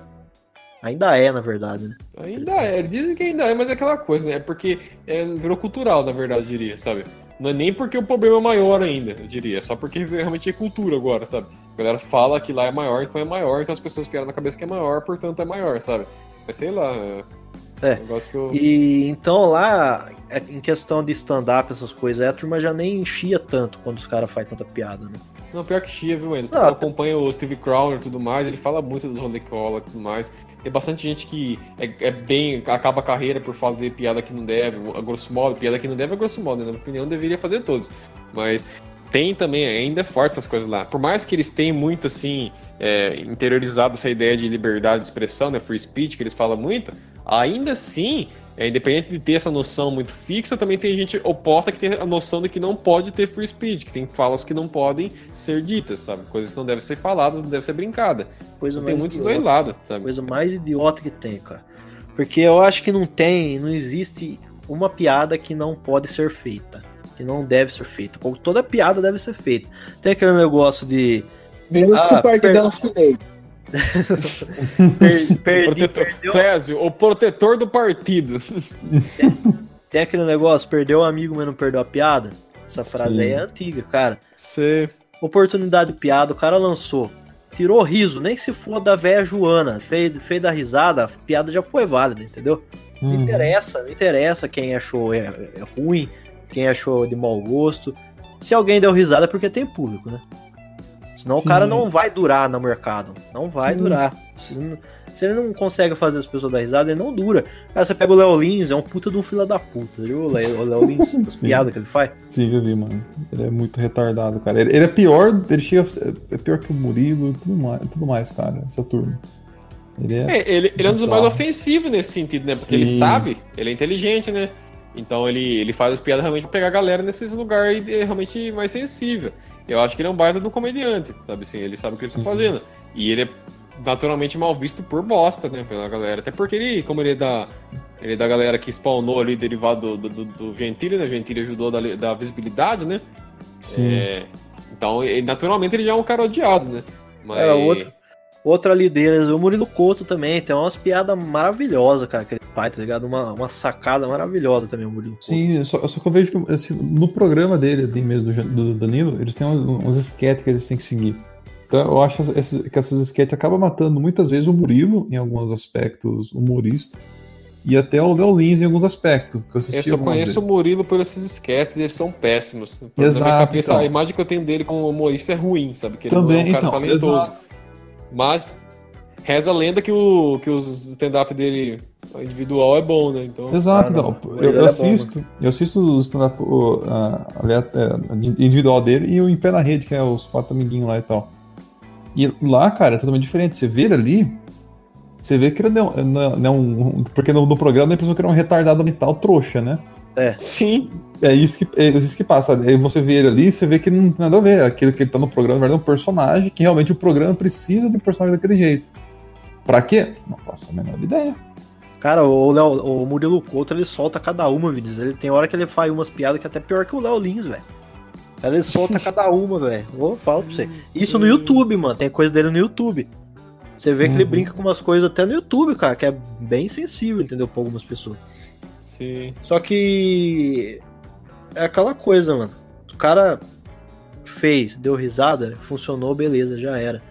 Ainda é, na verdade, né? Ainda é, dizem que ainda é, mas é aquela coisa, né? É porque é, virou cultural, na verdade, eu diria, sabe? Não é nem porque o problema é maior ainda, eu diria. É só porque realmente é cultura agora, sabe? A galera fala que lá é maior, então é maior, então as pessoas criaram na cabeça que é maior, portanto é maior, sabe? Mas sei lá. É. É. Que eu. E então lá, é, em questão de stand-up, essas coisas, a turma já nem enchia tanto quando os caras fazem tanta piada, né? Não, pior que chia, viu, ainda. Ah, eu acompanho o Steve Crowder e tudo mais, ele fala muito dos Ron Cola e tudo mais. Tem bastante gente que é, é bem. acaba a carreira por fazer piada que não deve, a grosso modo, piada que não deve é grosso modo, né? na minha opinião deveria fazer todos. Mas tem também, ainda é forte essas coisas lá. Por mais que eles tenham muito, assim, é, interiorizado essa ideia de liberdade de expressão, né, free speech, que eles falam muito, ainda assim, é, independente de ter essa noção muito fixa, também tem gente oposta que tem a noção de que não pode ter free speech, que tem falas que não podem ser ditas, sabe? Coisas que não devem ser faladas, não devem ser brincadas. Coisa Então, tem muitos idiota. dois lados, sabe? Coisa mais idiota que tem, cara. Porque eu acho que não tem, não existe uma piada que não pode ser feita. Que não deve ser feita. Ou Toda piada deve ser feita. Tem aquele negócio de. Menos Ah, que o parque per- assinei. Per, perdi, Protetor, Clésio, o protetor do partido. tem aquele negócio, perdeu o amigo, mas não perdeu a piada. Essa frase Sim. aí é antiga, cara. Você. Oportunidade de piada, o cara lançou. Tirou riso, nem que se for da véia Joana. Fez, fez da risada, a piada já foi válida, entendeu? Não Uhum. interessa, não interessa quem achou é, é ruim, quem achou de mau gosto. Se alguém deu risada é porque tem público, né? Senão o Sim. cara não vai durar no mercado. Não vai Sim. durar. Se, ele não consegue fazer as pessoas dar risada, ele não dura. Cara, você pega o Léo Lins, é um puta de um filho da puta, viu? O Léo o Lins, as piadas que ele faz. Sim, eu vi, mano. Ele é muito retardado, cara. Ele, ele é pior, ele chega é pior que o Murilo e tudo mais, tudo mais, cara, essa turma. Ele é. É, ele, ele é um dos mais ofensivos nesse sentido, né? Porque ele Sim. sabe, ele é inteligente, né? Então ele, ele faz as piadas realmente pra pegar a galera nesses lugares realmente mais sensível. Eu acho que ele é um baita do comediante, sabe assim? Ele sabe o que ele tá Uhum. fazendo. E ele é naturalmente mal visto por bosta, né? Pela galera. Até porque ele, como ele é da. Ele é da galera que spawnou ali derivado do, do, do Gentili, né? Gentili ajudou da, da visibilidade, né? Sim. É, então, ele- naturalmente, ele já é um cara odiado, né? Mas... É, outro. Outra ali deles, o Murilo Couto também, tem umas piadas maravilhosas, cara, aquele pai, tá ligado? Uma, uma sacada maravilhosa também, o Murilo Couto. Sim, só, só que eu vejo que assim, no programa dele, ali mesmo, do, do Danilo, eles têm uns, esquetes que eles têm que seguir. Então eu acho que essas esquetes acabam matando muitas vezes o Murilo, em alguns aspectos humorista, e até o Léo Lins em alguns aspectos. Que eu, Eu só conheço o vezes. Murilo por esses esquetes e eles são péssimos. Exato, cabeça, então. a imagem que eu tenho dele como humorista é ruim, sabe? Que ele Também, não é um cara então, talentoso. exato. Mas reza a lenda que, o, que os stand-up dele individual é bom, né? Então, Exato, Ah, não. então. Ele Eu, é eu bom, assisto, eu assisto o stand-up o, a- aliás, é, individual dele e o Em Pé na Rede, que é os quatro amiguinhos lá e tal. E lá, cara, é totalmente diferente. Você vê ele ali, você vê que ele não, é- não é- não é um. Porque no, no programa a impressão que é um retardado mental trouxa, né? Sim. É isso que, é isso que passa. Aí você vê ele ali, você vê que não tem nada a ver. Aquilo que ele tá no programa, na verdade, é um personagem que realmente o programa precisa de um personagem daquele jeito. Pra quê? Não faço a menor ideia. Cara, o, Léo, o Murilo Couto, ele solta cada uma, vídeos. Ele tem hora que ele faz umas piadas que é até pior que o Léo Lins, velho. Ele solta cada uma, velho. Vou falar pra você. Isso no YouTube, mano. Tem coisa dele no YouTube. Você vê que ele Uhum. brinca com umas coisas até no YouTube, cara, que é bem sensível, entendeu? Pra algumas pessoas. Sim. Só que. É aquela coisa, mano. O cara fez, deu risada, funcionou, beleza, já era.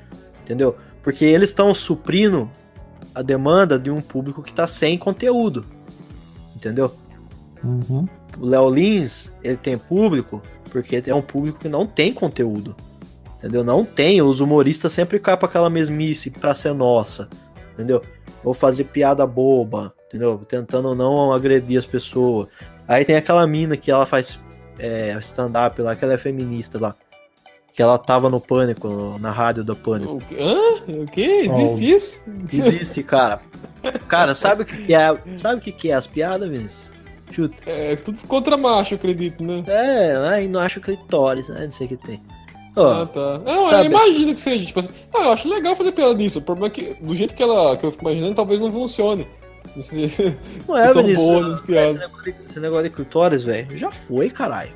Entendeu? Porque eles estão suprindo a demanda de um público que tá sem conteúdo. Entendeu? Uhum. O Léo Lins, ele tem público porque é um público que não tem conteúdo. Entendeu? Não tem. Os humoristas sempre caem pra aquela mesmice pra ser nossa. Entendeu? Vou fazer piada boba. Entendeu? Tentando não agredir as pessoas. Aí tem aquela mina que ela faz é, stand-up lá, que ela é feminista lá. Que ela tava no Pânico, no- na rádio do Pânico. Hã? O quê? Existe isso? Existe, cara. Cara, sabe o que que é? Sabe o que que é as piadas, Vinícius? Chuta. É tudo contra macho, acredito, né? É, aí não acho clitóris, né? Não sei o que tem. Ó, Ah, tá. Não, sabe- eu imagino que seja, tipo assim. Ah, eu acho legal fazer piada nisso. O problema é que, do jeito que ela que eu fico imaginando, talvez não funcione. Não sei se, não é, se são Vinícius. boas as Esse piadas. negócio, de, esse negócio de clitóris, velho, já foi, caralho.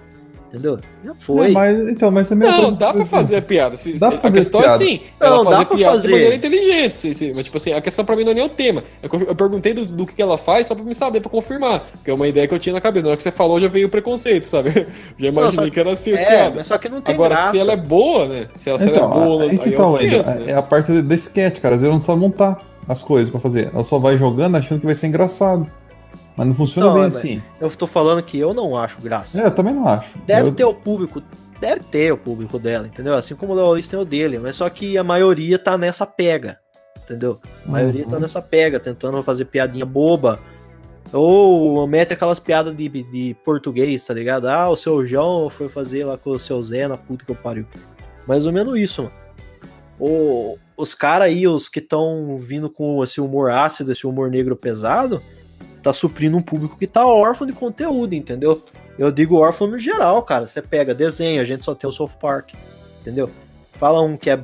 Entendeu? Já Não, foi. mas, então, mas também Não, dá pra fazer a piada. Se, Dá se- pra fazer a questão piada. é sim. Não, ela dá fazer pra piada fazer. de maneira inteligente. Sim, sim. Mas, tipo assim, a questão pra mim não é nem o tema. É eu, eu perguntei do, do que ela faz só pra me saber, pra confirmar. Que é uma ideia que eu tinha na cabeça. Na hora que você falou, já veio o preconceito, sabe? Já imaginei só- que era assim as é, piadas. mas só que não tem Agora, graça. se ela é boa, né? Se ela, se ela Então, é boa, aí aí, é 500, né? é a parte da sketch, cara. Às vezes ela não sabe montar as coisas pra fazer. Ela só vai jogando achando que vai ser engraçado. Mas não funciona Não, bem assim. Eu tô falando que eu não acho graça. É, eu também não acho. Deve Eu- ter o público, deve ter o público dela, entendeu? Assim como o Leolis tem o dele, mas só que a maioria tá nessa pega, entendeu? A maioria Uhum. tá nessa pega, tentando fazer piadinha boba, Ou mete aquelas piadas de, de português, tá ligado? Ah, o seu João foi fazer lá com o seu Zé na puta que eu pariu. Mais ou menos isso, mano. O, os caras aí, os que estão vindo com esse humor ácido, esse humor negro pesado, tá suprindo um público que tá órfão de conteúdo, entendeu? Eu digo órfão no geral, cara. Você pega desenho, a gente só tem o South Park, entendeu? Fala um que é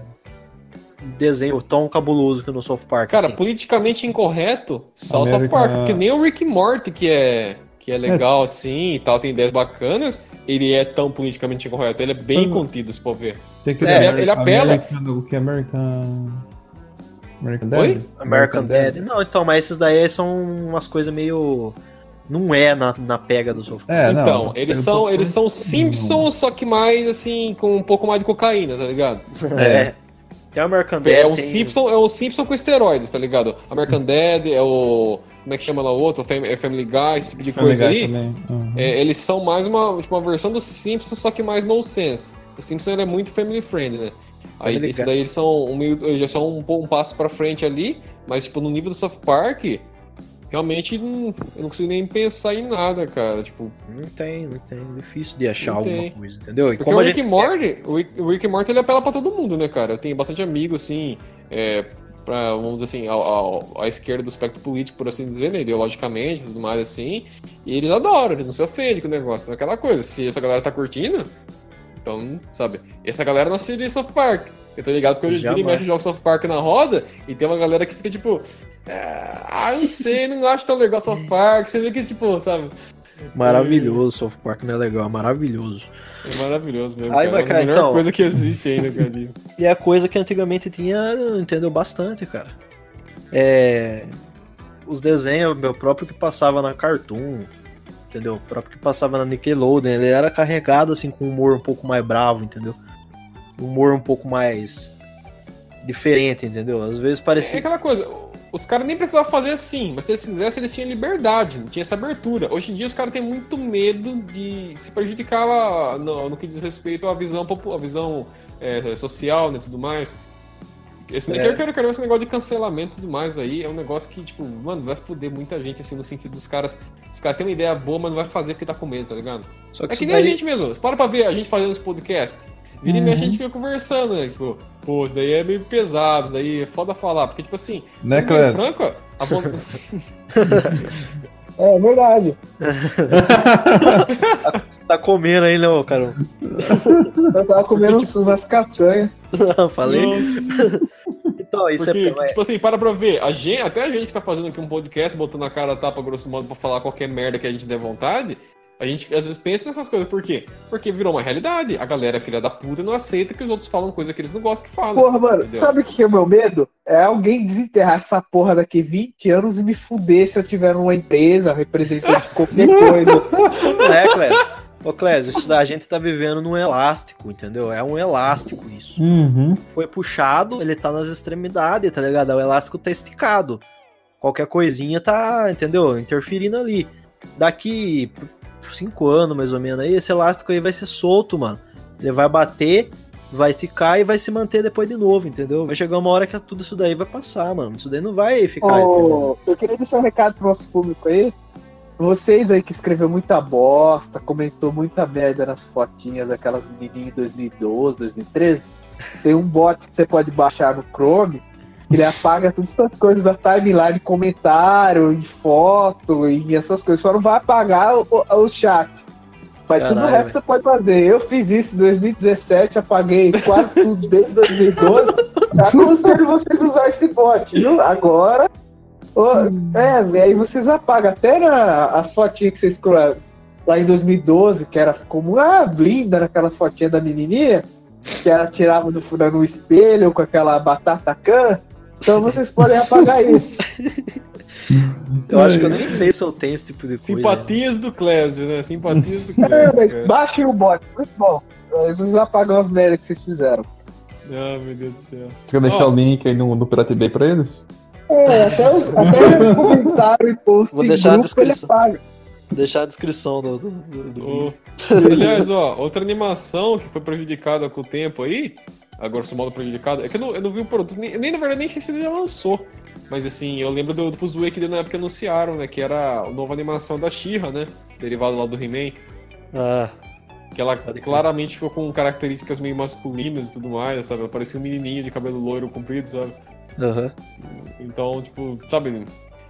desenho tão cabuloso que no South Park. Cara, assim. politicamente incorreto, só o South Park. Porque nem o Rick Morty, que é, que é legal assim e tal, tem ideias bacanas, ele é tão politicamente incorreto. Ele é bem Hum. contido, se for ver. Tem aquele É, ele- ele apela. American- o que é American. American Dad? Oi? American Dad. Não, então, mas esses daí são umas coisas meio. Não é na, na pega do South Park. É, não, então, eles eu são, eles são Simpsons, só que mais assim, com um pouco mais de cocaína, tá ligado? É. Tem o American Dad. É um tem- Simpson, é um Simpson com esteroides, tá ligado? American Dad, é o. Como é que chama lá o outro? É Family Guy, esse tipo de Family coisa Guy aí. também. Uhum. É, eles são mais uma, tipo, uma versão do Simpsons, só que mais nonsense. O Simpsons ele é muito family friend, né? Aí Family esse daí eles são um meio, eles já são um, um passo pra frente ali, mas tipo no nível do South Park, realmente não- eu não consigo nem pensar em nada, cara. Tipo, Não tem, não tem. Difícil de achar alguma tem. coisa, entendeu? E porque como o Rick gente. Morty, o Rick, o Rick Morty ele apela pra todo mundo, né, cara? Eu tenho bastante amigo assim, é, pra, vamos dizer assim, ao, ao- à esquerda do espectro político, por assim dizer, né, ideologicamente, e tudo mais assim, e eles adoram, eles não se ofendem com o negócio, então é aquela coisa, se essa galera tá curtindo, então, sabe, essa galera não assistiria South Park. Eu tô ligado porque eu mexe jogo South Park na roda e tem uma galera que fica tipo, "É, ah, não sei, não acho tão legal South Park. Você vê que, tipo, sabe, Maravilhoso, South Park não é legal, é maravilhoso. é maravilhoso mesmo. Ai, cara. mas, é a cara, melhor então- coisa que existe ainda, cara. E é coisa que antigamente tinha, entendeu bastante, cara. É. Os desenhos, meu próprio que passava na Cartoon, entendeu? O próprio que passava na Nickelodeon, ele era carregado assim com um humor um pouco mais bravo, entendeu? Humor um pouco mais diferente, entendeu? Às vezes É parecia. aquela coisa, os caras nem precisavam fazer assim, mas se eles quisessem, eles tinham liberdade, não tinha essa abertura. Hoje em dia os caras têm muito medo de se prejudicar lá no, no que diz respeito à visão, à visão é, social né, e tudo mais. Esse, É. eu, quero, eu quero ver esse negócio de cancelamento e tudo mais aí. É um negócio que, tipo, mano, vai foder muita gente, assim, no sentido dos caras. Os caras têm uma ideia boa, mas não vai fazer porque tá com medo, tá ligado? Só que É que nem a daí- gente mesmo. Para pra ver a gente fazendo esse podcast. Vira e Uhum. mexe a gente fica conversando, né? Tipo, pô, isso daí é meio pesado, isso daí é foda falar. Porque, tipo assim, Né, Cléber? franco, a É verdade. Tá comendo aí, não, cara. Eu tava comendo uns- umas castanhas. Falei. Então, isso porque, é. tipo assim, para pra ver. A gente, até a gente que tá fazendo aqui um podcast, botando a cara a tapa, grosso modo, pra falar qualquer merda que a gente der vontade, a gente às vezes pensa nessas coisas. Por quê? Porque virou uma realidade. A galera é filha da puta e não aceita que os outros falam coisa que eles não gostam que falam. Porra, mano, entendeu? sabe o que é o meu medo? É alguém desenterrar essa porra daqui 20 anos e me fuder se eu tiver numa empresa, representante de qualquer coisa. É, Clésio. Ô, Clésio, isso da gente tá vivendo num elástico, entendeu? É um elástico isso. Uhum. Foi puxado, ele tá nas extremidades, tá ligado? O elástico tá esticado. Qualquer coisinha tá, entendeu? Interferindo ali. Daqui por cinco anos, mais ou menos, aí, esse elástico aí vai ser solto, mano. Ele vai bater, vai esticar e vai se manter depois de novo, entendeu? Vai chegar uma hora que tudo isso daí vai passar, mano. Isso daí não vai ficar. Ô, eu queria deixar um recado pro nosso público aí. Vocês aí que escreveu muita bosta, comentou muita merda nas fotinhas daquelas menininhas em 2012, 2013, tem um bot que você pode baixar no Chrome, que ele apaga todas essas coisas da timeline, comentário, e foto, e essas coisas. Só não vai apagar o, o- o chat. Mas tudo o Caralho, resto você pode fazer. Eu fiz isso em 2017, apaguei quase tudo desde 2012. Aconselho vocês usar esse bot, viu? Agora. Ô, é, aí vocês apagam. Até na, as fotinhas que vocês colocaram lá em 2012, que era como ah, blinda naquela fotinha da menininha, que ela tirava no, no espelho com aquela batata can. Então vocês podem apagar isso. Eu acho que eu nem sei se eu tenho esse tipo de coisa. Simpatias do Clésio, né? Simpatias do É, Clésio. mas cara. baixem o bot, muito bom. Aí vocês apagam as merdas que vocês fizeram. Ah, meu Deus do céu. Você quer deixar Ó. o link aí no, no Pirate Bay pra eles? É, até os, até os comentários e post Vou deixar grupo ele descrição. apaga. Deixar a descrição do, do, do- Aliás, ó, outra animação que foi prejudicada com o tempo aí, a grosso modo prejudicada, é que eu não, eu não vi o produto, nem, nem, na verdade nem sei se ele já lançou. Mas assim, eu lembro do, do Fuzue que na época anunciaram, né? Que era a nova animação da She-Ra, né? Derivado lá do He-Man. Ah, Que ela claramente ficou com características meio masculinas e tudo mais, sabe? Ela parecia um menininho de cabelo loiro comprido, sabe? Aham. Então, tipo, sabe?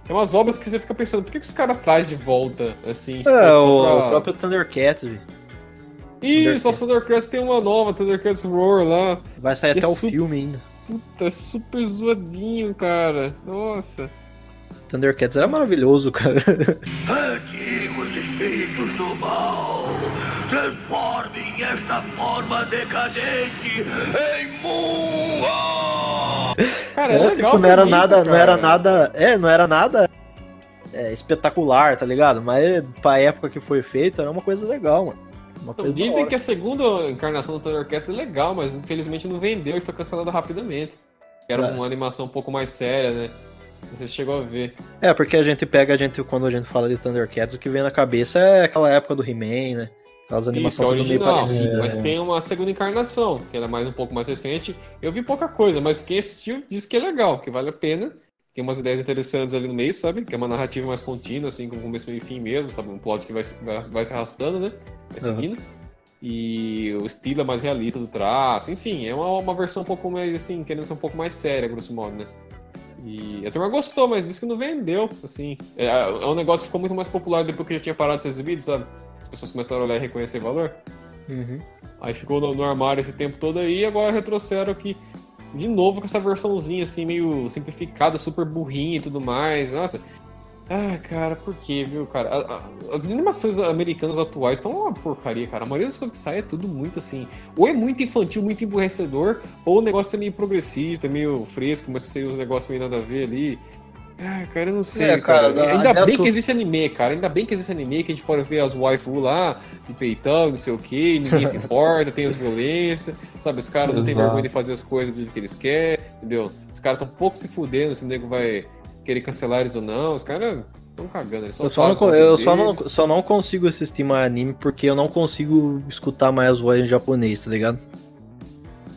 É umas obras que você fica pensando, por que, que os caras trazem de volta, assim? se É, for o, pra- o próprio Thundercats, velho. Isso, a Thundercats tem uma nova, Thundercats Roar lá. Vai sair até é o super- filme ainda. Puta, é super zoadinho, cara. Nossa. Thundercats era maravilhoso, cara. Antigos espíritos do mal, transformem esta forma decadente em Mua! Cara, é legal tipo, não era premissa, nada, não cara. era nada, é, não era nada é, espetacular, tá ligado? Mas pra época que foi feito, era uma coisa legal, mano. Uma Então, coisa dizem que a segunda encarnação do Thundercats é legal, mas infelizmente não vendeu e foi cancelada rapidamente. Era Mas- uma animação um pouco mais séria, né? Não sei se chegou a ver. É, porque a gente pega, a gente, quando a gente fala de Thundercats, o que vem na cabeça é aquela época do He-Man, né? Isso, é animações tudo meio original, parecidas. mas tem uma segunda encarnação, que era mais um pouco mais recente. Eu vi pouca coisa, mas quem assistiu diz que é legal, que vale a pena. Tem umas ideias interessantes ali no meio, sabe? Que é uma narrativa mais contínua, assim, com começo, meio e fim mesmo, sabe? Um plot que vai, vai, vai se arrastando, né? Vai Uhum. seguindo. E o estilo é mais realista do traço, enfim, é uma, uma versão um pouco mais, assim, querendo ser um pouco mais séria, grosso modo, né? E a turma gostou, mas disse que não vendeu, assim. É, é um negócio que ficou muito mais popular depois que já tinha parado de ser exibido, sabe? As pessoas começaram a olhar e reconhecer valor. Uhum. Aí ficou no, no armário esse tempo todo aí, e agora retrocederam aqui de novo com essa versãozinha assim, meio simplificada, super burrinha e tudo mais. Nossa. Ah, cara, por que, viu, cara? A- a- As animações americanas atuais estão uma porcaria, cara. A maioria das coisas que saem é tudo muito assim. Ou é muito infantil, muito emburrecedor, ou o negócio é meio progressista, meio fresco, mas sei os negócios meio nada a ver ali. Ah, cara, eu não sei, É, cara. cara, Ainda da- bem que existe anime, cara. Ainda bem que existe anime que a gente pode ver as waifu lá, de peitão, não sei o que, ninguém se importa, tem as violências, sabe? Os caras não têm vergonha de fazer as coisas do jeito que eles querem, entendeu? Os caras estão um pouco se fudendo se o nego vai querer cancelar eles ou não. Os caras estão cagando, eles só Eu, só não, eu só, não, só não consigo assistir mais anime porque eu não consigo escutar mais as vozes em japonês, tá ligado?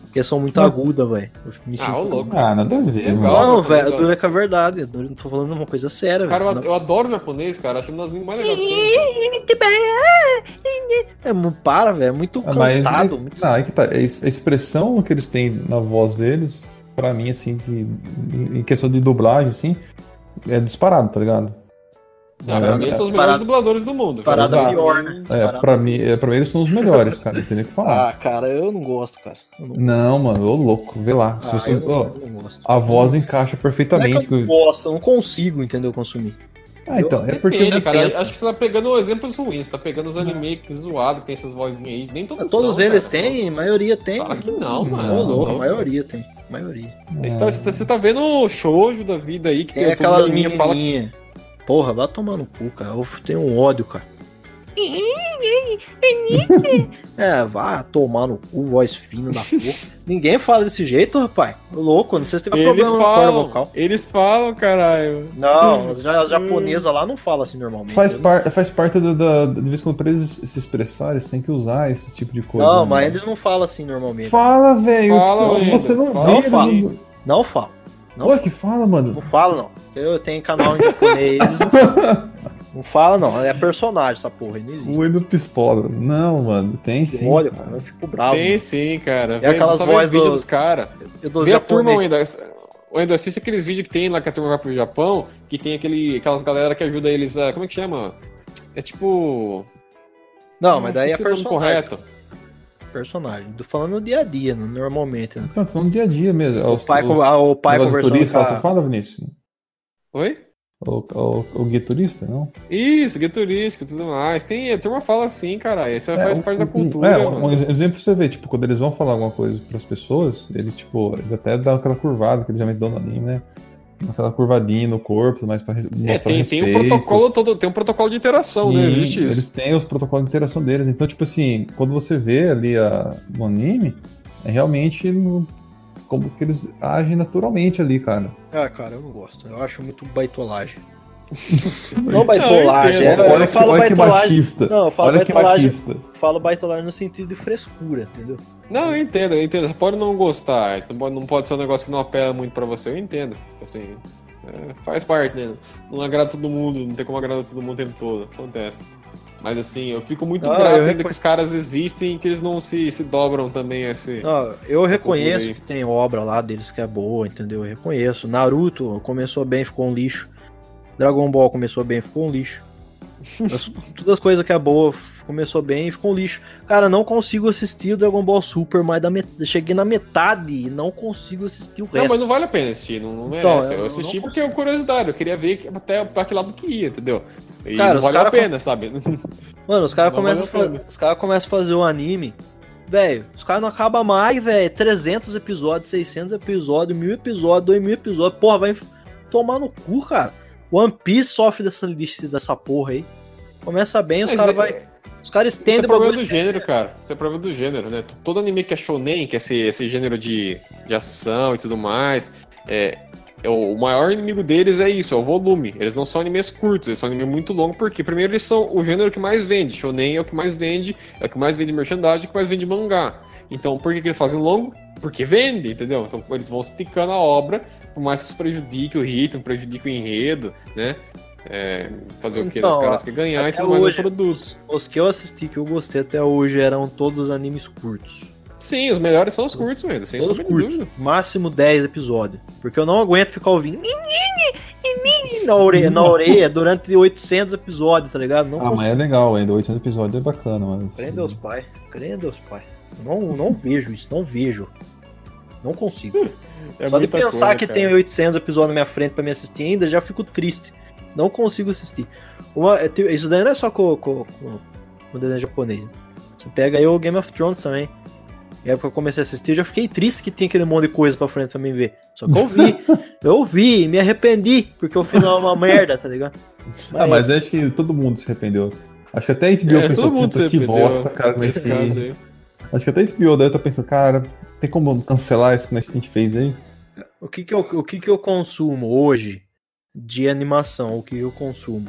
Porque são muito Não. agudas, velho. Me Ah, sinto- louco. Ah, nada a ver, mano. Não, velho, dura com a verdade. Eu não tô falando uma coisa séria, Cara, velho. eu, eu adoro japonês, cara. Acho uma das línguas mais legais que tem. É, para, velho. É muito Ah, Mas cantado. é, muito- não, é que tá. A es- a expressão que eles têm na voz deles, pra mim, assim, de, em questão de dublagem, assim, é disparado, tá ligado? Ah, pra mim, eles são os melhores Parada- dubladores do mundo. cara. Parada Exato. pior, né? É, pra mim, é, pra mim eles são os melhores, cara. Não tem nem o que falar. Ah, cara, eu não gosto, cara. Eu não, Não, mano, ô louco, vê lá. Se Ah, você, eu não, ó, eu não gosto. a voz encaixa Não é que perfeitamente. eu não gosto, eu não consigo, entendeu? Consumir. Ah, então, é porque. Depende, cara. tento. Acho que você tá pegando exemplos ruins. Você tá pegando os anime zoados que tem essas vozinhas aí. Nem todos Todos são, eles cara. têm, a maioria tem. Claro que não, Não, mano. Ô, louco, a Não. maioria tem. Maioria. Você tá, você tá- você tá vendo o shoujo da vida aí, que Tem tem, os anime fala. Porra, vai tomar no cu, cara. Eu tenho um ódio, cara. É, vá tomar no cu, voz fina da porra. Ninguém fala desse jeito, rapaz. Louco, não sei se teve Eles problema falam, vocal. eles falam, caralho. Não, as, ja- as japonesas lá não falam assim normalmente. Faz, Eu- par, faz parte da, da. De vez em quando pra eles se expressarem, eles têm que usar esse tipo de coisa. Não, né? mas eles não falam assim normalmente. Fala, velho. Fala, você- não fala, vê, fala. mano. Não falo. Não, que fala, mano. não falo, não. Eu tenho canal em japonês. não. Não fala, não. É personagem essa porra não existe. O Wendel pistola. Não, mano, tem sim. Olha, cara, eu fico bravo. Tem sim, cara. É aquelas vozes vídeo do- dos caras. Vê a turma, japonês. Wendel. Wendel, assiste aqueles vídeos que tem lá que a turma vai pro Japão, que tem aquele, aquelas galera que ajuda eles a. Como é que chama? É tipo. Não, mas daí é o personagem. correto. Personagem. Tô falando no dia a dia, né, normalmente. Né? Tá, tô falando dia a dia mesmo. O Os- pai, ah, o pai conversando turista, com você a... fala, Vinícius? Oi? O, o, o guia turista, não? Isso, guia turístico e tudo mais. Tem, a turma fala assim, cara. Isso faz um- parte da cultura. É, um, um exemplo você ver, tipo, quando eles vão falar alguma coisa pras pessoas, eles, tipo, eles até dão aquela curvada que eles geralmente dão no anime, né? Aquela curvadinha no corpo, mas pra É, mostrar tem, tem um respeito. protocolo todo, tem um protocolo de interação, né? Sim, Existe isso. Eles têm os protocolos de interação deles. Então, tipo assim, quando você vê ali a, no anime, é realmente como que eles agem naturalmente ali, cara. Ah, cara, eu não gosto. Eu acho muito baitolagem. não baitolagem, é, olha eu que, falo olha que baitolagem. machista. Não, eu falo olha que baitolagem. machista. Eu falo baitolagem no sentido de frescura, entendeu? Não, eu entendo, eu entendo. Você pode não gostar, você pode- não pode ser um negócio que não apela muito pra você, eu entendo. Assim, É, faz parte, né? Não agrada todo mundo, não tem como agradar todo mundo o tempo todo. Acontece. Mas assim, eu fico muito Ah, grato que os caras existem e que eles não se, se dobram também a esse. Ó, eu reconheço que tem obra lá deles que é boa, entendeu? Eu reconheço. Naruto começou bem, ficou um lixo. Dragon Ball começou bem, ficou um lixo. As- todas as coisas que é boa começou bem e ficou um lixo. Cara, não consigo assistir o Dragon Ball Super, mas da cheguei na metade e não consigo assistir o Não, resto. mas não vale a pena assistir, não, não Então, merece. eu eu assisti não porque é curiosidade, eu queria ver até pra que lado que ia, entendeu? E Cara, não vale a cara pena, sabe? Mano, os caras Não começam, vale a a cara começam a fazer o anime. Velho, os caras não acabam mais, velho. 300 episódios, 600 episódios, 1000 episódios, 2000 episódios. Porra, vai tomar no cu, cara. One Piece sofre dessa, dessa porra aí. Começa bem, os caras é- vai, os caras Isso é estendem o problema do gênero, cara. Isso é problema do gênero, né? Todo anime que é shonen, que é esse, esse gênero de, de ação e tudo mais, é, é o o maior inimigo deles é isso, é o volume. Eles não são animes curtos, eles são animes muito longos, porque primeiro eles são o gênero que mais vende. Shonen é o que mais vende, é o que mais vende merchandising, é o que mais vende mangá. Então, por que, que eles fazem longo? Porque vende, entendeu? Então eles vão esticando a obra, por mais que isso prejudique o ritmo, prejudique o enredo, né? É, fazer o que? Então, Os caras que ganhar e mais hoje- produto. Os que eu assisti, que eu gostei até hoje, eram todos animes curtos. Sim, os melhores são os curtos mesmo, sem de curtos. Máximo 10 episódios. Porque eu não aguento ficar ouvindo na orelha, na orelha durante 800 episódios, tá ligado? Não Ah, mas é legal ainda, 800 episódios é bacana. Crê em Deus Pai. Crê em Deus Pai. Não, não vejo isso, não vejo. Não consigo. É Só de pensar coisa, que cara. tem 800 episódios na minha frente pra me assistir ainda, já fico triste. Não consigo assistir. Uma- é, isso daí não é só com, com, com, com desenho japonês. né? Você pega aí o Game of Thrones também. Na época que eu comecei a assistir, eu já fiquei triste que tem aquele monte de coisa pra frente pra mim ver. Só que eu vi. eu vi, me arrependi, porque o final é uma merda, tá ligado? Ah, mas acho que todo mundo se arrependeu. Acho que até a HBO É, pensou, todo mundo puta que bosta, cara, como é que fez. aí. Acho que até a HBO deve estar pensando, cara, tem como cancelar isso que a gente fez aí? O que que eu, o que que eu consumo hoje de animação? O que eu consumo?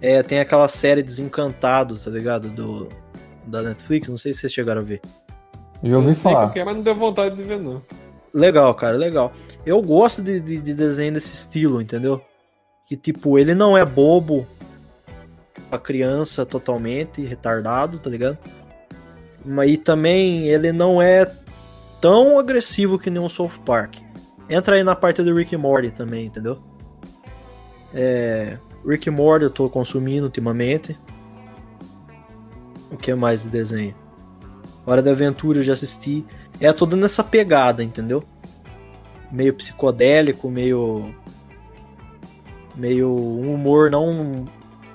É, tem aquela série Desencantados, tá ligado? Do, da Netflix, não sei se vocês chegaram a ver. Eu Eu sei falar. que é, mas não deu vontade de ver, não. Legal, cara, legal. Eu gosto de, de, de desenho desse estilo, entendeu? Que tipo, ele não é bobo pra criança totalmente retardado, tá ligado? Mas e também ele não é tão agressivo que nem um South Park. Entra aí na parte do Rick e Morty também, entendeu? É, Rick Morty eu tô consumindo ultimamente. O que mais de desenho? Hora da Aventura eu já assisti. É toda nessa pegada, entendeu? Meio psicodélico, meio. Meio um humor não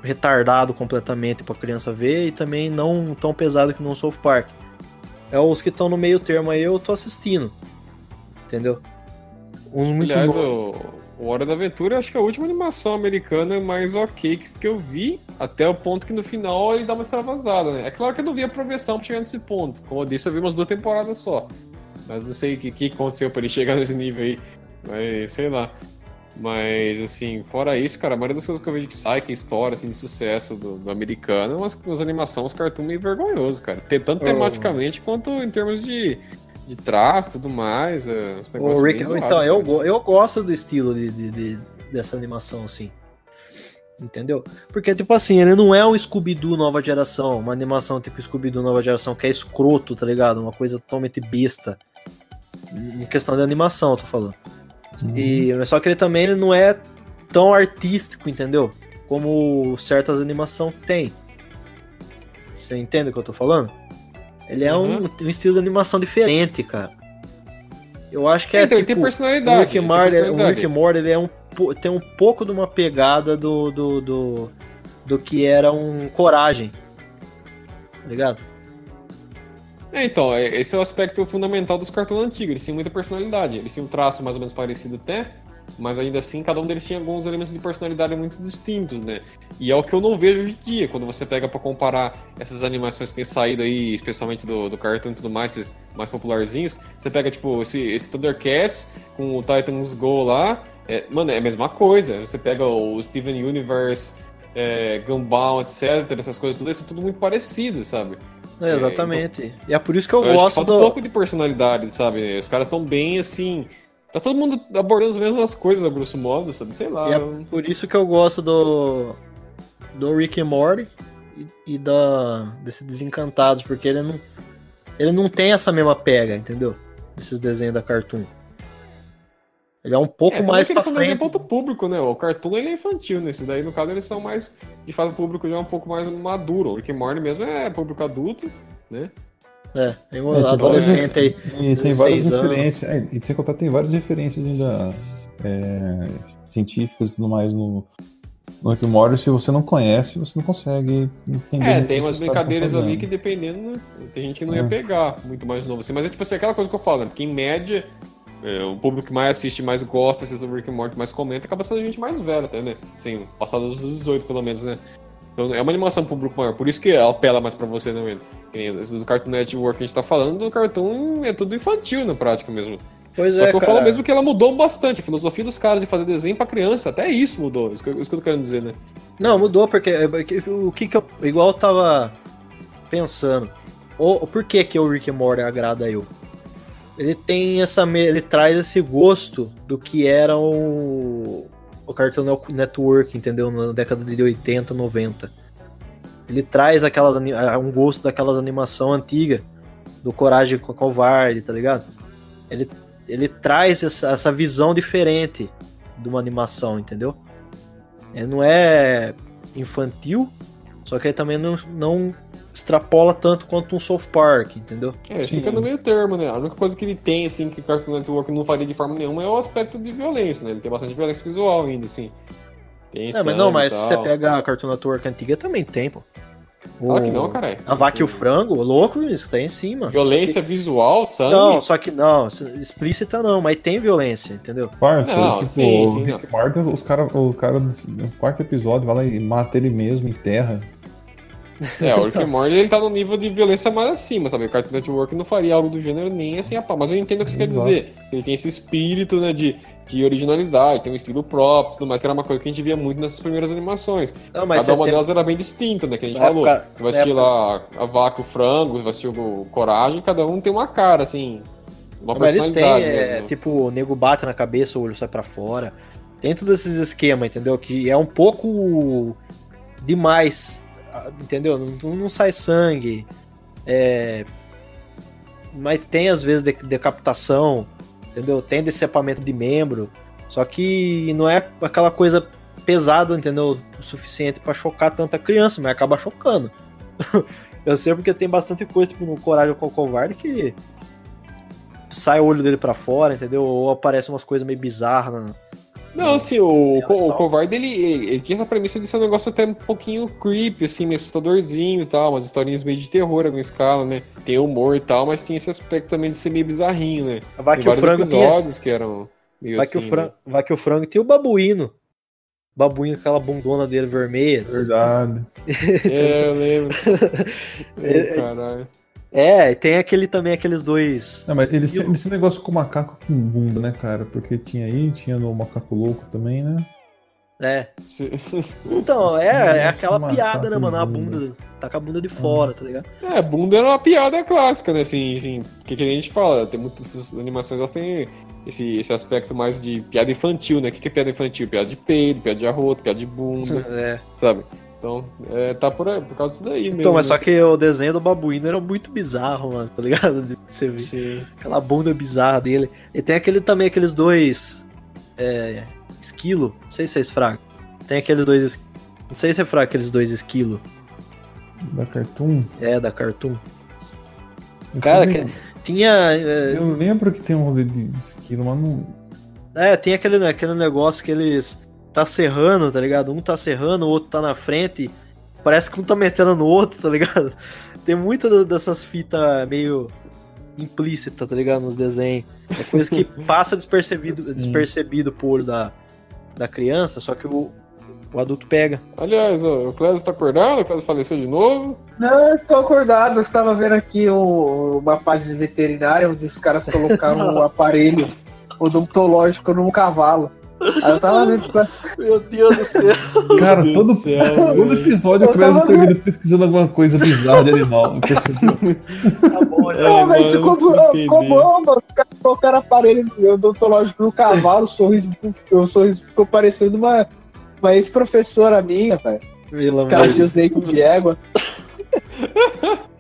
retardado completamente pra criança ver e também não tão pesado que no South Park. É os que estão no meio termo aí, eu tô assistindo. Entendeu? Uns muito Aliás, bons. o, o Hora da Aventura, acho que é a última animação americana mais ok que, que eu vi, até o ponto que no final ele dá uma extravasada, né? É claro que eu não vi a progressão pra chegar nesse ponto. Como eu disse, eu vi umas duas temporadas só. Mas não sei o que, que aconteceu pra ele chegar nesse nível aí. Mas sei lá. Mas, assim, fora isso, cara, a maioria das coisas que eu vejo que sai, que é história, assim, de sucesso do, do americano, umas, umas animações, uns cartoons meio vergonhoso, cara. Tanto Oh. tematicamente quanto em termos de, de traço e tudo mais. é, O negócios Rick- então, eu, go- eu gosto do estilo de, de- de- dessa animação, assim. Entendeu? Porque, tipo assim, ele não é um Scooby-Doo nova geração, uma animação tipo Scooby-Doo nova geração, que é escroto, tá ligado? Uma coisa totalmente besta. Em questão de animação, eu tô falando. E, mas só que ele também ele não é tão artístico, entendeu? Como certas animações tem. Você entende o que eu tô falando? Ele é um, Uhum. um estilo de animação diferente, cara. Eu acho que é Então, ele tipo, tem personalidade. o Rick, ele tem Morty, o. Rick Morty ele é um, tem um pouco de uma pegada do, do, do, do que era um Coragem. Tá ligado? É, então, é- esse é o aspecto fundamental dos cartões antigos. Eles tinham muita personalidade. Eles tinham um traço mais ou menos parecido até, mas ainda assim cada um deles tinha alguns elementos de personalidade muito distintos, né? E é o que eu não vejo hoje em dia, quando você pega pra comparar essas animações que têm saído aí, especialmente do, do cartoon e tudo mais, esses mais popularzinhos. Você pega, tipo, esse, esse Thundercats com o Titans Go lá. É, mano, é a mesma coisa. Você pega o Steven Universe, é, Gumball, etc. Essas coisas tudo, isso é tudo muito parecido, sabe? É, exatamente. E é por isso que eu, Eu acho que gosto falta do. um pouco de personalidade, sabe? Os caras estão bem assim. Tá todo mundo abordando as mesmas coisas, a grosso modo, sabe? Sei lá. É por isso que eu gosto do, do Rick and Morty e, e da, desse Desencantados, porque ele não, ele não tem essa mesma pega, entendeu? Desses desenhos da Cartoon. Ele é um pouco É, mais pra são frente. ponto público, né? O Cartoon ele é infantil nesse daí, no caso eles são mais, de fato, o público já é um pouco mais maduro. O Rick and Morty mesmo é público adulto, né? É, tem um É, adolescente aí. E tem 16 várias anos. referências. É, e sem contar, tem várias referências ainda é, científicas e tudo mais no, no Morty. Se você não conhece, você não consegue entender. É, tem umas que brincadeiras ali que dependendo, né, tem gente que não ia É. pegar muito mais novo assim. Mas é tipo assim, aquela coisa que eu falo, né? Porque em média, é, o público que mais assiste, mais gosta, assiste o Rick and Morty, mais comenta, acaba sendo gente mais velha até, né? Assim, passados dos 18 pelo menos, né? Então é uma animação público maior, por isso que ela apela mais pra você, né, nem esse do Cartoon Network que a gente tá falando, do Cartoon é tudo infantil na prática mesmo. Pois Só é, que eu cara. falo mesmo que ela mudou bastante, a filosofia dos caras de fazer desenho pra criança, até isso mudou, isso que, eu- isso que eu tô querendo dizer, né? Não, mudou, porque é, porque o que que eu. Igual eu tava pensando. O, por que que o Rick and Morty agrada eu? Ele tem essa. Ele traz esse gosto do que era o. O Cartoon Network, entendeu? Na década de 80, 90. Ele traz aquelas, um gosto daquelas animação antiga. Do Coragem com a Covarde, tá ligado? Ele, ele traz essa, essa visão diferente de uma animação, entendeu? É, não é infantil, só que ele também não, não extrapola tanto quanto um South Park, entendeu? É, Sim. fica no meio termo, né? A única coisa que ele tem, assim, que o Cartoon Network não faria de forma nenhuma é o aspecto de violência, né? Ele tem bastante violência visual ainda, assim. Tem É, mas não, mas se você pega a Cartoon Network antiga também tem, pô. Claro que O- não, caralho. A vaca e o frango, louco, isso tem sim, mano. Violência visual, sangue. Não, só que não, explícita não, mas tem violência, entendeu? Parça, Não, tipo, sim, sim, Morty, os cara, o cara no quarto episódio vai lá e mata ele mesmo, enterra. É, o Rick and Morty ele tá no nível de violência mais acima, sabe? O Cartoon Network não faria algo do gênero nem assim a pau. Mas eu entendo o que você quer Exato. dizer. Ele tem esse espírito, né, de, de originalidade, tem um estilo próprio e tudo mais, que era uma coisa que a gente via muito nessas primeiras animações. Não, mas Cada uma tem- delas era bem distinta, né? Que a gente Na falou. época- você vai na assistir época- lá a vaca, o frango, você vai assistir o coragem, cada um tem uma cara, assim. Uma Mas eles têm, personalidade. é, né? tipo, o nego bate na cabeça, o olho sai pra fora. Tem todos esses esquemas, entendeu? Que é um pouco demais, entendeu? Não, não sai sangue. É... Mas tem, às vezes, de- decapitação, entendeu? Tem decepamento de membro. Só que não é aquela coisa pesada, entendeu? O suficiente pra chocar tanta criança, mas acaba chocando. Eu sei porque tem bastante coisa, tipo, no Coragem com o Covarde que sai o olho dele pra fora, entendeu? Ou aparece umas coisas meio bizarras. Na... Não, assim, o, e o tal. covarde, ele, ele, ele tinha essa premissa de ser um negócio até um pouquinho creepy, assim, meio assustadorzinho e tal, umas historinhas meio de terror alguma escala, né? Tem humor e tal, mas tinha esse aspecto também de ser meio bizarrinho, né? Vai Tem que o vários frango tinha. episódios que eram meio Vai assim, que, o frango, vai que o frango tinha o babuíno. Babuíno, aquela bundona dele vermelha. Verdade. né? É, eu lembro. É, caralho. É, e tem aquele também, aqueles dois. Não, mas ele, E o- esse negócio com macaco com bunda, né, cara? Porque tinha aí, tinha no macaco louco também, né? É. Se- Então, é, é aquela piada, né, mano? A bunda. Tá com a bunda de fora, tá ligado? É, bunda era uma piada clássica, né? Assim, assim, que, que a gente fala, tem muitas animações, elas têm esse, esse aspecto mais de piada infantil, né? O que, que é piada infantil? Piada de peido, piada de arroto, piada de bunda, É. sabe? Então, é, tá por, aí, por causa disso daí mesmo. Então, mas né? só que o desenho do babuíno era muito bizarro, mano, tá ligado? De você ver. Sim. Aquela bunda bizarra dele. E tem aquele também, aqueles dois. É. Esquilo. Não sei se é esfrago. Tem aqueles dois. es- Não sei se é fraco aqueles dois esquilo. Da Cartoon. É, da Cartoon. Eu Cara, também- Tinha. é, Eu lembro que tem um rolê de de esquilo, mas não. É, tem aquele, né, aquele negócio que eles tá serrando, tá ligado? Um tá serrando, o outro tá na frente. Parece que um tá metendo no outro, tá ligado? Tem muita dessas fitas meio implícita, tá ligado? Nos desenhos. É coisa que passa despercebido, Sim. despercebido pro olho da, da criança, só que o, o adulto pega. Aliás, ó, o Clésio tá acordado, o Clésio faleceu de novo. Não, eu estou acordado. Eu estava vendo aqui o- uma página veterinária onde os caras colocaram o aparelho odontológico num cavalo. Aí eu tava vendo, tipo, Meu Deus do céu. Cara, Deus todo, do céu, todo episódio Eu tava termina pesquisando alguma coisa bizarra de animal. Tá bom. É, Não, mas ficou, ficou bom, mano. Colocaram aparelho odontológico no cavalo, o sorriso, o sorriso ficou parecendo uma, uma ex-professora minha, velho. O cara tinha os dentes de égua.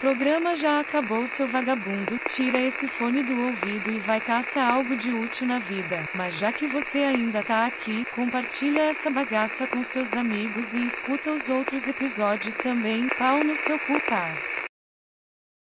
programa já acabou, seu vagabundo. Tira esse fone do ouvido e vai caçar algo de útil na vida. Mas já que você ainda tá aqui, compartilha essa bagaça com seus amigos e escuta os outros episódios também. Pau no seu cu, paz.